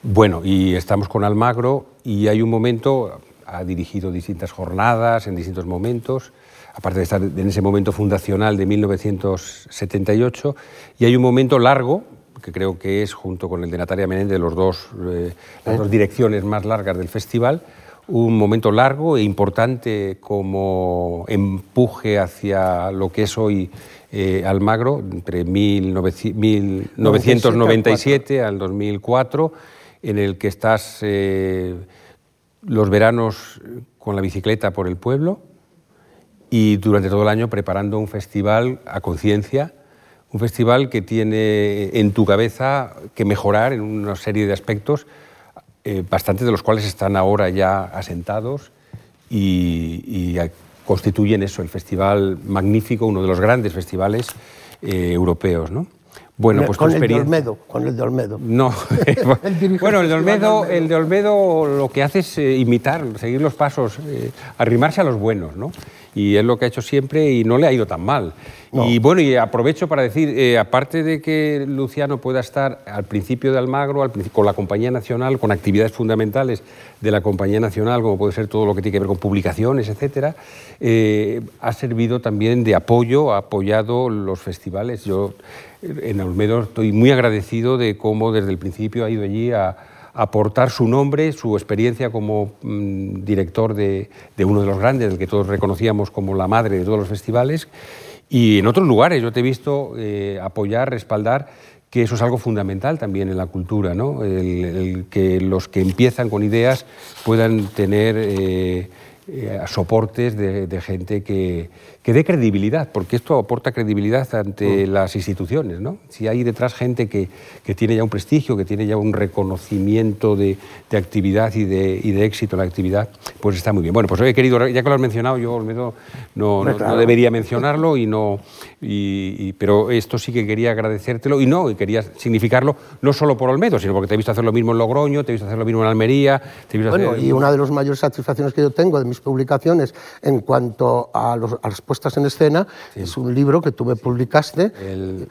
S2: Bueno, y estamos con Almagro y hay un momento, ha dirigido distintas jornadas en distintos momentos, aparte de estar en ese momento fundacional de 1978, y hay un momento largo, que creo que es, junto con el de Natalia Menéndez, los dos, eh, las dos direcciones más largas del festival, un momento largo e importante como empuje hacia lo que es hoy eh, Almagro, entre 1997 al 2004, en el que estás eh, los veranos con la bicicleta por el pueblo y durante todo el año preparando un festival a conciencia, un festival que tiene en tu cabeza que mejorar en una serie de aspectos eh, bastantes de los cuales están ahora ya asentados y, constituyen eso, el festival magnífico, uno de los grandes festivales eh, europeos. ¿no?
S3: Bueno, pues con el de Olmedo, con el de Olmedo.
S2: No, *laughs* *laughs* bueno, el de Olmedo, el de Olmedo lo que hace es eh, imitar, seguir los pasos, arrimarse a los buenos, ¿no? Y es lo que ha hecho siempre y no le ha ido tan mal. Y bueno, y aprovecho para decir, eh, aparte de que Luciano pueda estar al principio de Almagro, con la Compañía Nacional, con actividades fundamentales de la Compañía Nacional, como puede ser todo lo que tiene que ver con publicaciones, etcétera, eh, ha servido también de apoyo, ha apoyado los festivales. Yo en Olmedo estoy muy agradecido de cómo desde el principio ha ido allí a aportar su nombre, su experiencia como mm, director de, de, uno de los grandes, del que todos reconocíamos como la madre de todos los festivales, y en otros lugares yo te he visto eh, apoyar, respaldar, que eso es algo fundamental también en la cultura, ¿no? el, que los que empiezan con ideas puedan tener eh, eh, soportes de, gente que, que dé credibilidad, porque esto aporta credibilidad ante mm. las instituciones. ¿no? Si hay detrás gente que, que, tiene ya un prestigio, que tiene ya un reconocimiento de, de actividad y de, y de, éxito en la actividad, pues está muy bien. Bueno, pues he querido, ya que lo has mencionado, yo Olmedo no, no, debería mencionarlo, y no, y, pero esto sí que quería agradecértelo, y no, y quería significarlo no solo por Olmedo, sino porque te he visto hacer lo mismo en Logroño, te he visto hacer lo mismo en Almería. Te he visto
S3: bueno, y una de las mayores satisfacciones que yo tengo de mis publicaciones en cuanto a, los, a las puestas en escena. Es un libro que tú me publicaste.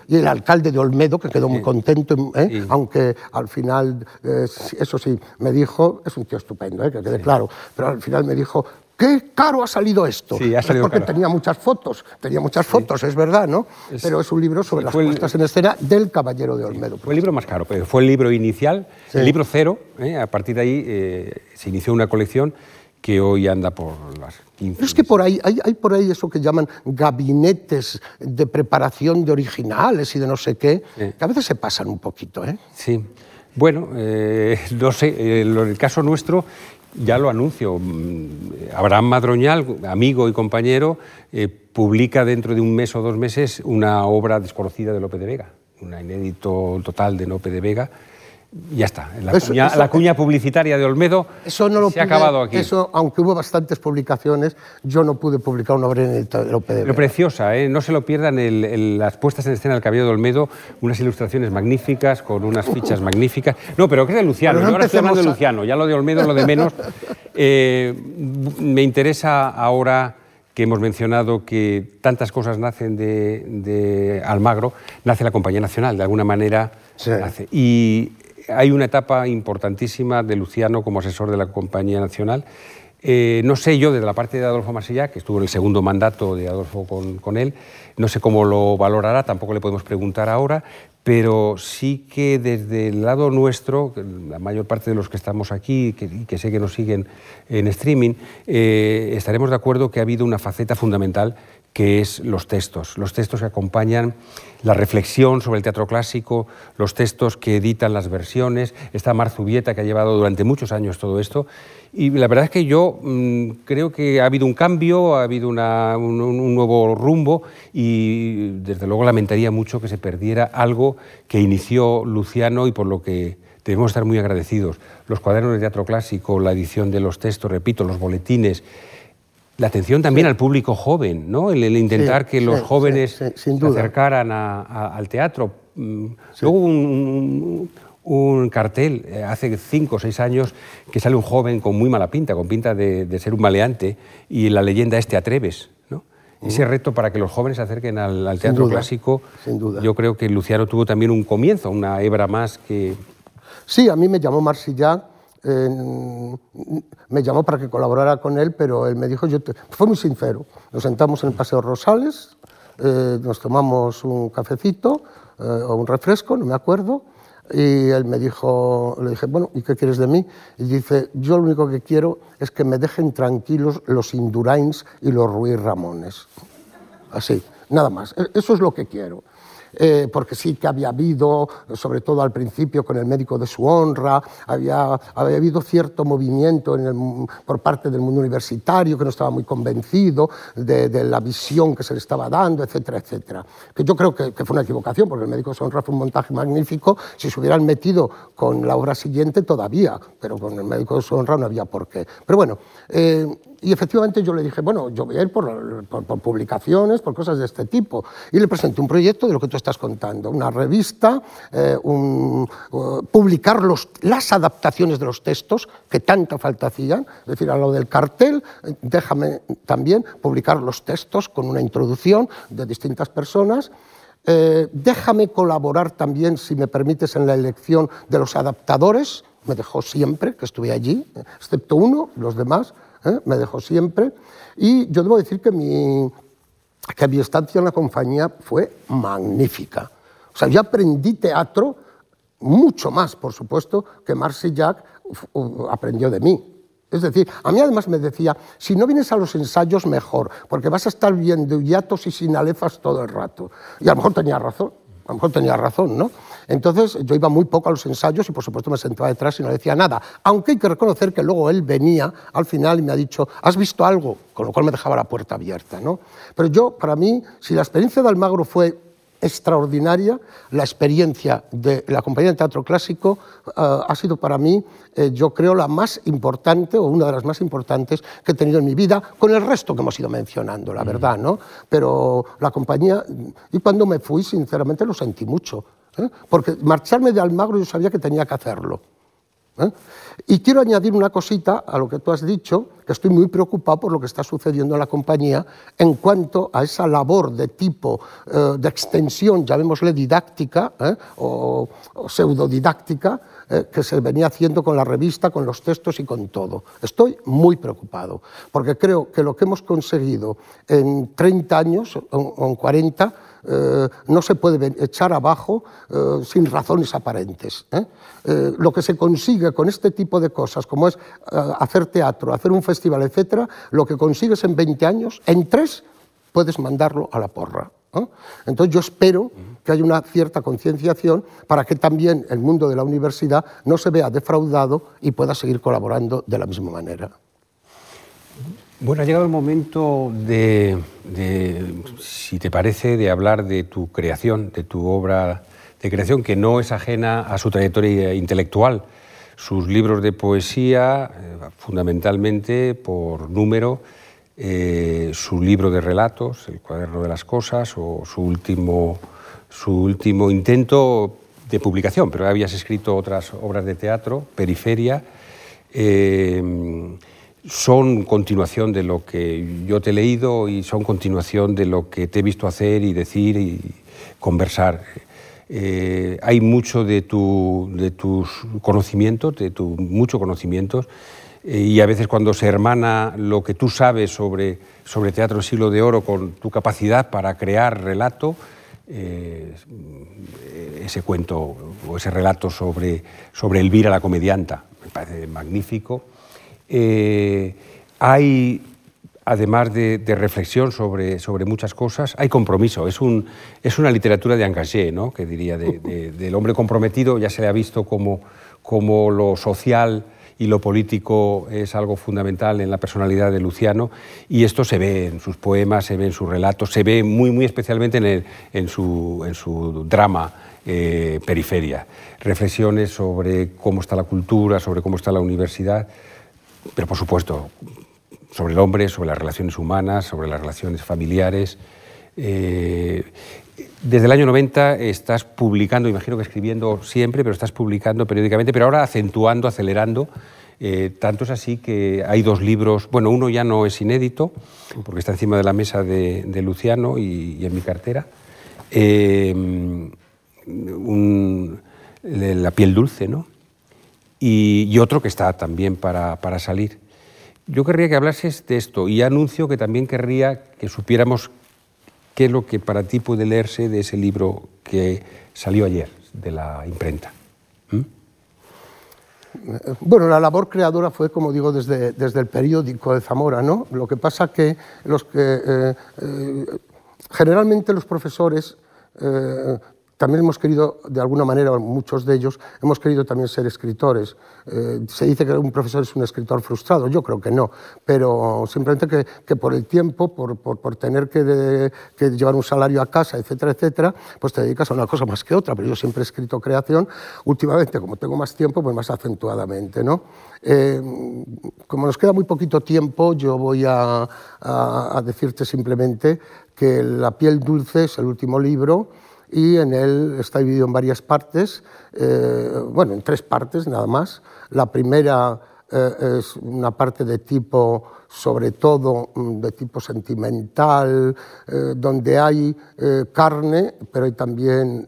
S3: Y el alcalde de Olmedo, que quedó muy contento, ¿eh? aunque al final, eh, eso sí, me dijo, es un tío estupendo, ¿eh? que quede claro, pero al final me dijo, qué caro ha salido esto.
S2: Sí, ha salido
S3: porque tenía muchas fotos, tenía muchas fotos, es verdad, ¿no? Pero es un libro sobre las puestas en escena del Caballero de Olmedo.
S2: Fue el libro más caro, pero fue el libro inicial, el libro cero. A partir de ahí se inició una colección que hoy anda por las 15.
S3: es que por ahí hay, hay, por ahí eso que llaman gabinetes de preparación de originales y de no sé qué, que a veces se pasan un poquito, ¿eh?
S2: Sí. Bueno, eh, *laughs* no sé, eh, en el caso nuestro ya lo anuncio. Mm, Abraham Madroñal, amigo y compañero, eh, publica dentro de un mes o dos meses una obra desconocida de Lope de Vega, un inédito total de Lope de Vega, ya está. La, cuña, publicitaria de Olmedo
S3: eso no lo se ha acabado aquí. Eso, aunque hubo bastantes publicaciones, yo no pude publicar una obra en de Lope de
S2: Lo preciosa, ¿eh? no se lo pierdan el, las puestas en escena del Caballero de Olmedo, unas ilustraciones magníficas, con unas fichas *laughs* magníficas. No, pero ¿qué de Luciano? yo ahora estoy hablando de Luciano, ya lo de Olmedo, lo de menos. *laughs* Eh, me interesa ahora que hemos mencionado que tantas cosas nacen de, Almagro, nace la Compañía Nacional, de alguna manera nace. Y hay una etapa importantísima de Luciano como asesor de la Compañía Nacional. Eh, no sé yo, desde la parte de Adolfo Masilla, que estuvo en el segundo mandato de Adolfo con, él, no sé cómo lo valorará, tampoco le podemos preguntar ahora, pero sí que desde el lado nuestro, la mayor parte de los que estamos aquí y que, sé que nos siguen en streaming, eh, estaremos de acuerdo que ha habido una faceta fundamental que es los textos, los textos que acompañan la reflexión sobre el teatro clásico, los textos que editan las versiones, esta Marzubieta que ha llevado durante muchos años todo esto. Y la verdad es que yo mm, creo que ha habido un cambio, ha habido un, nuevo rumbo y desde luego lamentaría mucho que se perdiera algo que inició Luciano y por lo que debemos estar muy agradecidos. Los cuadernos de teatro clásico, la edición de los textos, repito, los boletines, la atención también al público joven, ¿no? el, intentar que los jóvenes se acercaran al teatro. Mm, luego un, un, cartel eh, hace cinco o seis años que sale un joven con muy mala pinta, con pinta de, ser un maleante, y la leyenda es Te atreves. ¿no? ese reto para que los jóvenes se acerquen al, teatro clásico, sin duda. yo creo que Luciano tuvo también un comienzo, una hebra más que...
S3: Sí, a mí me llamó Marsillac, me llamó para que colaborara con él, pero él me dijo, yo fue muy sincero, nos sentamos en el Paseo Rosales, eh, nos tomamos un cafecito eh, o un refresco, no me acuerdo, y él me dijo, le dije, bueno, ¿y qué quieres de mí? Y dice, yo lo único que quiero es que me dejen tranquilos los Indurains y los Ruiz Ramones. Así, nada más. E-, eso es lo que quiero. Eh, porque sí que había habido, sobre todo al principio con el médico de su honra, había, había habido cierto movimiento por parte del mundo universitario que no estaba muy convencido de, la visión que se le estaba dando, etcétera, etcétera. Que yo creo que, fue una equivocación, porque el médico de su honra fue un montaje magnífico, si se hubieran metido con la obra siguiente todavía, pero con el médico de su honra no había por qué. Pero bueno, eh, y efectivamente yo le dije, bueno, yo voy a ir por, publicaciones, por cosas de este tipo. Y le presenté un proyecto de lo que tú estás contando, una revista, eh, publicar las adaptaciones de los textos que tanta falta hacían, es decir, a lo del cartel, déjame también publicar los textos con una introducción de distintas personas. Eh, déjame colaborar también, si me permites, en la elección de los adaptadores. Me dejó siempre que estuve allí, excepto uno, los demás ¿eh? me dejó siempre. Y yo debo decir que mi, que mi estancia en la compañía fue magnífica. O sea, yo aprendí teatro mucho más, por supuesto, que Jack aprendió de mí. Es decir, a mí además me decía, si no vienes a los ensayos, mejor, porque vas a estar viendo hiatos y sinalefas todo el rato. Y a lo mejor tenía razón, a lo mejor tenía razón, ¿no? Entonces yo iba muy poco a los ensayos y por supuesto me sentaba detrás y no decía nada. Aunque hay que reconocer que luego él venía al final y me ha dicho, ¿has visto algo? Con lo cual me dejaba la puerta abierta. ¿no? Pero yo, para mí, si la experiencia de Almagro fue extraordinaria. La experiencia de la compañía de teatro clásico eh, ha sido para mí, eh, yo creo, la más importante o una de las más importantes que he tenido en mi vida, con el resto que hemos ido mencionando, la verdad, ¿no? Pero la compañía, y cuando me fui, sinceramente lo sentí mucho. ¿Eh? porque marcharme de Almagro yo sabía que tenía que hacerlo. ¿eh? Y quiero añadir una cosita a lo que tú has dicho, que estoy muy preocupado por lo que está sucediendo en la compañía en cuanto a esa labor de tipo eh, de extensión, llamémosle didáctica o, o, pseudodidáctica, que se venía haciendo con la revista, con los textos y con todo. Estoy muy preocupado, porque creo que lo que hemos conseguido en 30 años o en 40 eh, no se puede echar abajo eh, sin razones aparentes. ¿eh? lo que se consigue con este tipo de cosas, como es hacer teatro, hacer un festival, etc., lo que consigues en 20 años, en tres puedes mandarlo a la porra. Entonces yo espero que haya una cierta concienciación para que también el mundo de la universidad no se vea defraudado y pueda seguir colaborando de la misma manera.
S2: Bueno, ha llegado el momento de, si te parece, de hablar de tu creación, de tu obra de creación, que no es ajena a su trayectoria intelectual. Sus libros de poesía, eh, fundamentalmente por número, eh, su libro de relatos, El cuaderno de las cosas, o su último, su último intento de publicación, pero habías escrito otras obras de teatro, Periferia. Eh, son continuación de lo que yo te he leído y son continuación de lo que te he visto hacer y decir y conversar. Eh, hay mucho de, tu, de tus conocimientos, de tu mucho conocimientos, eh, y a veces cuando se hermana lo que tú sabes sobre, sobre teatro del siglo de oro con tu capacidad para crear relato, eh, ese cuento o ese relato sobre, sobre Elvira la comedianta, me parece magnífico eh, hay, además de, reflexión sobre, sobre, muchas cosas, hay compromiso. Es, un, es una literatura de engagé, ¿no? que diría, del hombre comprometido. Ya se le ha visto como, como lo social y lo político es algo fundamental en la personalidad de Luciano y esto se ve en sus poemas, se ve en sus relatos, se ve muy, muy especialmente en, en, su, en su, drama eh, Periferia. Reflexiones sobre cómo está la cultura, sobre cómo está la universidad pero por supuesto sobre el hombre, sobre las relaciones humanas, sobre las relaciones familiares. Eh, desde el año 90 estás publicando, imagino que escribiendo siempre, pero estás publicando periódicamente, pero ahora acentuando, acelerando Eh, tanto es así que hay dos libros, bueno, uno ya no es inédito, porque está encima de la mesa de, Luciano y, en mi cartera. Eh, la piel dulce, ¿no? Y, otro que está también para, para, salir. Yo querría que hablases de esto y anuncio que también querría que supiéramos qué es lo que para ti puede leerse de ese libro que salió ayer de la imprenta. ¿Mm?
S3: Bueno, la labor creadora fue, como digo, desde, desde el periódico de Zamora, ¿no? Lo que pasa que los que eh, eh, generalmente los profesores eh, también hemos querido, de alguna manera, muchos de ellos, hemos querido también ser escritores. Eh, se dice que un profesor es un escritor frustrado, yo creo que no, pero simplemente que, que por el tiempo, por, por, por tener que, que, llevar un salario a casa, etcétera, etcétera, pues te dedicas a una cosa más que otra. Pero yo siempre he escrito creación, últimamente, como tengo más tiempo, pues más acentuadamente. ¿no? Eh, como nos queda muy poquito tiempo, yo voy a, a, a decirte simplemente que La piel dulce es el último libro y en él está dividido en varias partes, eh, bueno, en tres partes nada más. La primera eh, es una parte de tipo, sobre todo mm, de tipo sentimental, eh, donde hay carne, pero hay también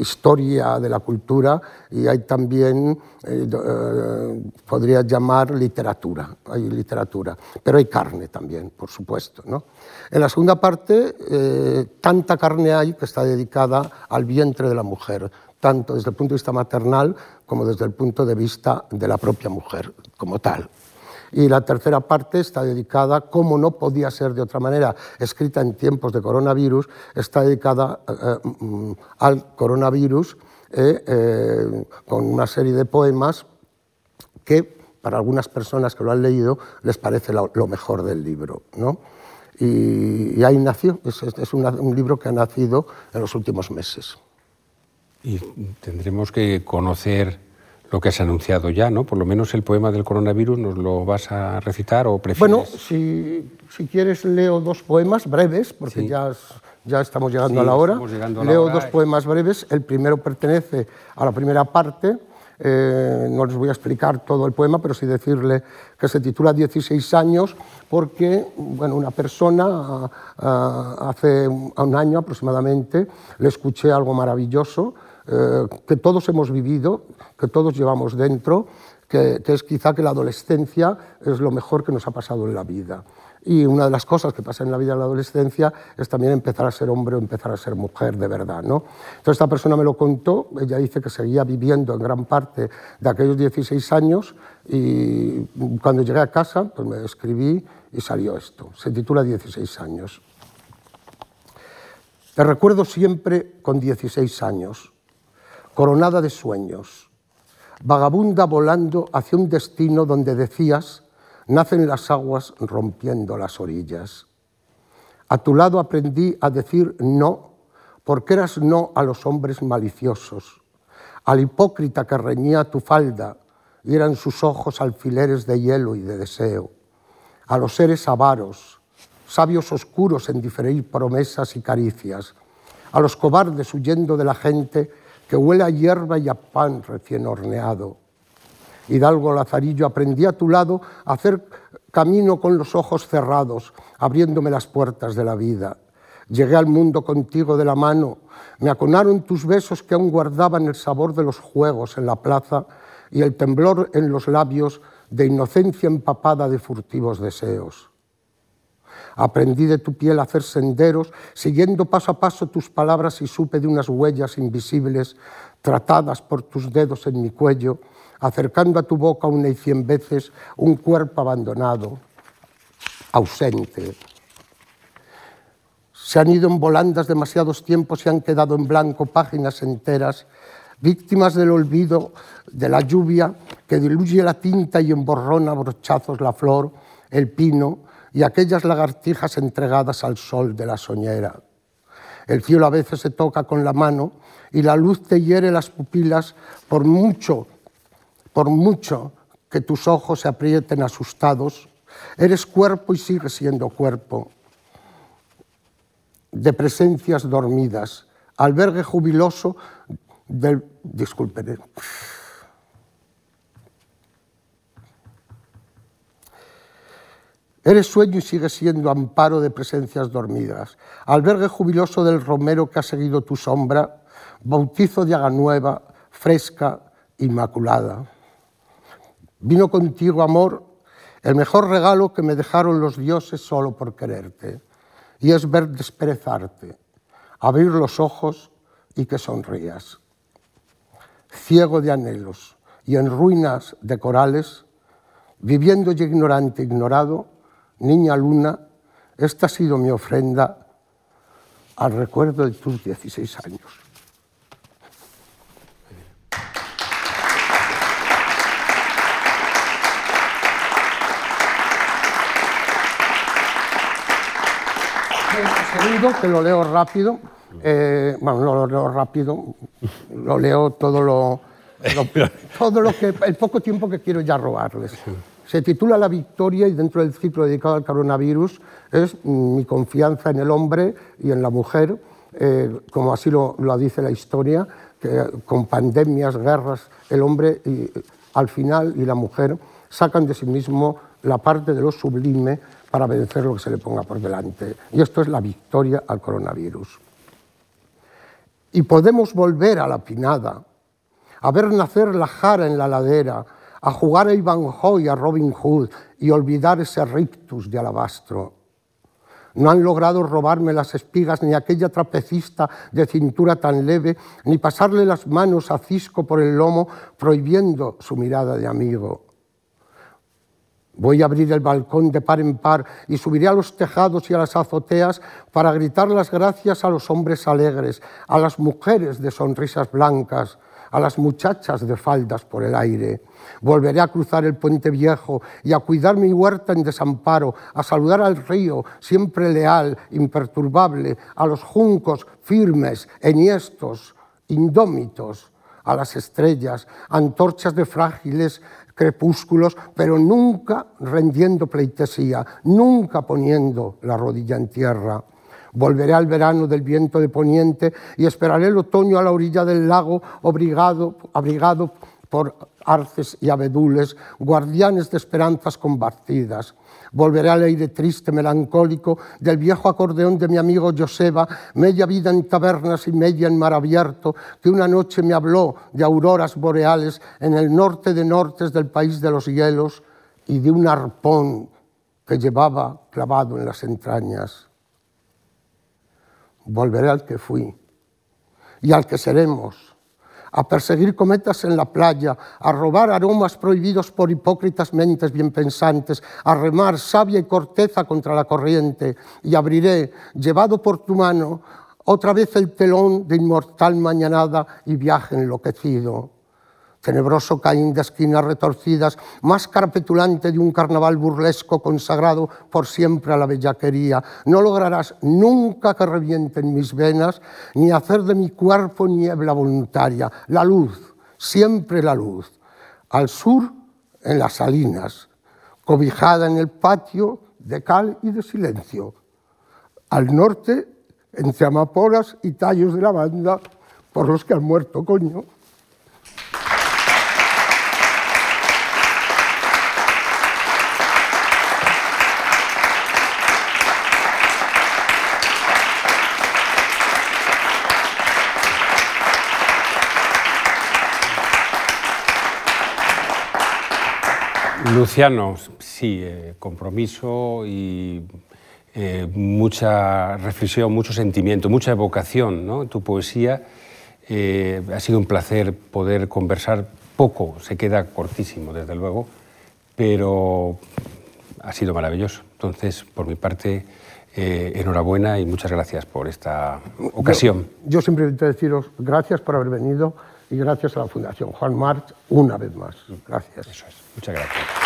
S3: historia de la cultura y hay también, podría llamar literatura, hay literatura, pero hay carne también, por supuesto. ¿no? En la segunda parte, tanta carne hay que está dedicada al vientre de la mujer, tanto desde el punto de vista maternal como desde el punto de vista de la propia mujer como tal. Y la tercera parte está dedicada, como no podía ser de otra manera, escrita en tiempos de coronavirus, está dedicada eh, eh, mm, al coronavirus eh, con una serie de poemas que para algunas personas que lo han leído les parece lo, mejor del libro. ¿no? Y, ahí nació, es, es un libro que ha nacido en los últimos meses.
S2: Y tendremos que conocer lo que has anunciado ya, ¿no? Por lo menos el poema del coronavirus, ¿nos lo vas a recitar o prefieres?
S3: Bueno, si, si quieres leo dos poemas breves, porque ya, ya estamos llegando a la hora. leo dos poemas breves. El primero pertenece a la primera parte. Eh, no les voy a explicar todo el poema, pero sí decirle que se titula 16 años porque bueno, una persona hace un año aproximadamente le escuché algo maravilloso eh, que todos hemos vivido, que todos llevamos dentro, que, es quizá que la adolescencia es lo mejor que nos ha pasado en la vida. Y una de las cosas que pasa en la vida de la adolescencia es también empezar a ser hombre o empezar a ser mujer de verdad. ¿no? Entonces esta persona me lo contó, ella dice que seguía viviendo en gran parte de aquellos 16 años y cuando llegué a casa pues me escribí y salió esto. Se titula 16 años. Te recuerdo siempre con 16 años coronada de sueños, vagabunda volando hacia un destino donde decías, nacen las aguas rompiendo las orillas. A tu lado aprendí a decir no, porque eras no a los hombres maliciosos, al hipócrita que reñía tu falda y eran sus ojos alfileres de hielo y de deseo, a los seres avaros, sabios oscuros en diferir promesas y caricias, a los cobardes huyendo de la gente que huele a hierba y a pan recién horneado. Hidalgo Lazarillo, aprendí a tu lado a hacer camino con los ojos cerrados, abriéndome las puertas de la vida. Llegué al mundo contigo de la mano, me aconaron tus besos que aún guardaban el sabor de los juegos en la plaza y el temblor en los labios de inocencia empapada de furtivos deseos. Aprendí de tu piel a hacer senderos, siguiendo paso a paso tus palabras y supe de unas huellas invisibles tratadas por tus dedos en mi cuello, acercando a tu boca una y cien veces un cuerpo abandonado, ausente. Se han ido en volandas demasiados tiempos y han quedado en blanco páginas enteras, víctimas del olvido, de la lluvia que diluye la tinta y emborrona brochazos la flor, el pino, y aquellas lagartijas entregadas al sol de la soñera. El cielo a veces se toca con la mano y la luz te hiere las pupilas por mucho, por mucho que tus ojos se aprieten asustados. Eres cuerpo y sigues siendo cuerpo. De presencias dormidas, albergue jubiloso del... Disculpen. Eres sueño y sigues siendo amparo de presencias dormidas, albergue jubiloso del romero que ha seguido tu sombra, bautizo de haga nueva, fresca, inmaculada. Vino contigo, amor, el mejor regalo que me dejaron los dioses solo por quererte, y es ver desperezarte, abrir los ojos y que sonrías. Ciego de anhelos y en ruinas de corales, viviendo y ignorante, ignorado, niña luna, esta ha sido mi ofrenda al recuerdo de tus 16 años. segundo, que lo leo rápido, eh, bueno, no lo leo rápido, lo leo todo lo, *laughs* todo lo que, el poco tiempo que quiero ya robarles. Se titula La victoria y dentro del ciclo dedicado al coronavirus es mi confianza en el hombre y en la mujer, eh, como así lo, dice la historia, que con pandemias, guerras, el hombre al final y la mujer sacan de sí mismo la parte de lo sublime para vencer lo que se le ponga por delante. Y esto es la victoria al coronavirus. Y podemos volver a la pinada, a ver nacer la jara en la ladera, a jugar a Ivanhoe, a Robin Hood y olvidar ese rictus de alabastro. No han logrado robarme las espigas ni aquella trapecista de cintura tan leve, ni pasarle las manos a Cisco por el lomo, prohibiendo su mirada de amigo. Voy a abrir el balcón de par en par y subiré a los tejados y a las azoteas para gritar las gracias a los hombres alegres, a las mujeres de sonrisas blancas, a las muchachas de faldas por el aire. Volveré a cruzar el puente viejo y a cuidar mi huerta en desamparo, a saludar al río, siempre leal, imperturbable, a los juncos firmes, enhiestos, indómitos, a las estrellas, antorchas de frágiles crepúsculos, pero nunca rendiendo pleitesía, nunca poniendo la rodilla en tierra. Volveré al verano del viento de poniente y esperaré el otoño a la orilla del lago, abrigado, por arces y abedules, guardianes de esperanzas combatidas. Volveré al aire triste, melancólico del viejo acordeón de mi amigo Joseba, media vida en tabernas y media en mar abierto, que una noche me habló de auroras boreales en el norte de nortes del país de los hielos y de un arpón que llevaba clavado en las entrañas. Volveré al que fui y al que seremos a perseguir cometas en la playa, a robar aromas prohibidos por hipócritas mentes bien pensantes, a remar sabia y corteza contra la corriente, y abriré, llevado por tu mano, otra vez el telón de inmortal mañanada y viaje enloquecido tenebroso Caín de esquinas retorcidas, más petulante de un carnaval burlesco consagrado por siempre a la bellaquería. No lograrás nunca que revienten mis venas, ni hacer de mi cuerpo niebla voluntaria. La luz, siempre la luz. Al sur, en las salinas, cobijada en el patio de cal y de silencio. Al norte, entre amapolas y tallos de lavanda, por los que han muerto, coño.
S2: Luciano, sí, eh, compromiso y eh, mucha reflexión, mucho sentimiento, mucha evocación ¿no? en tu poesía. Eh, ha sido un placer poder conversar poco, se queda cortísimo desde luego, pero ha sido maravilloso. Entonces, por mi parte, enhorabuena y muchas gracias por esta ocasión.
S3: Yo, yo simplemente deciros gracias por haber venido y gracias a la Fundación Juan March una vez más. Gracias.
S2: Eso es. Muchas gracias.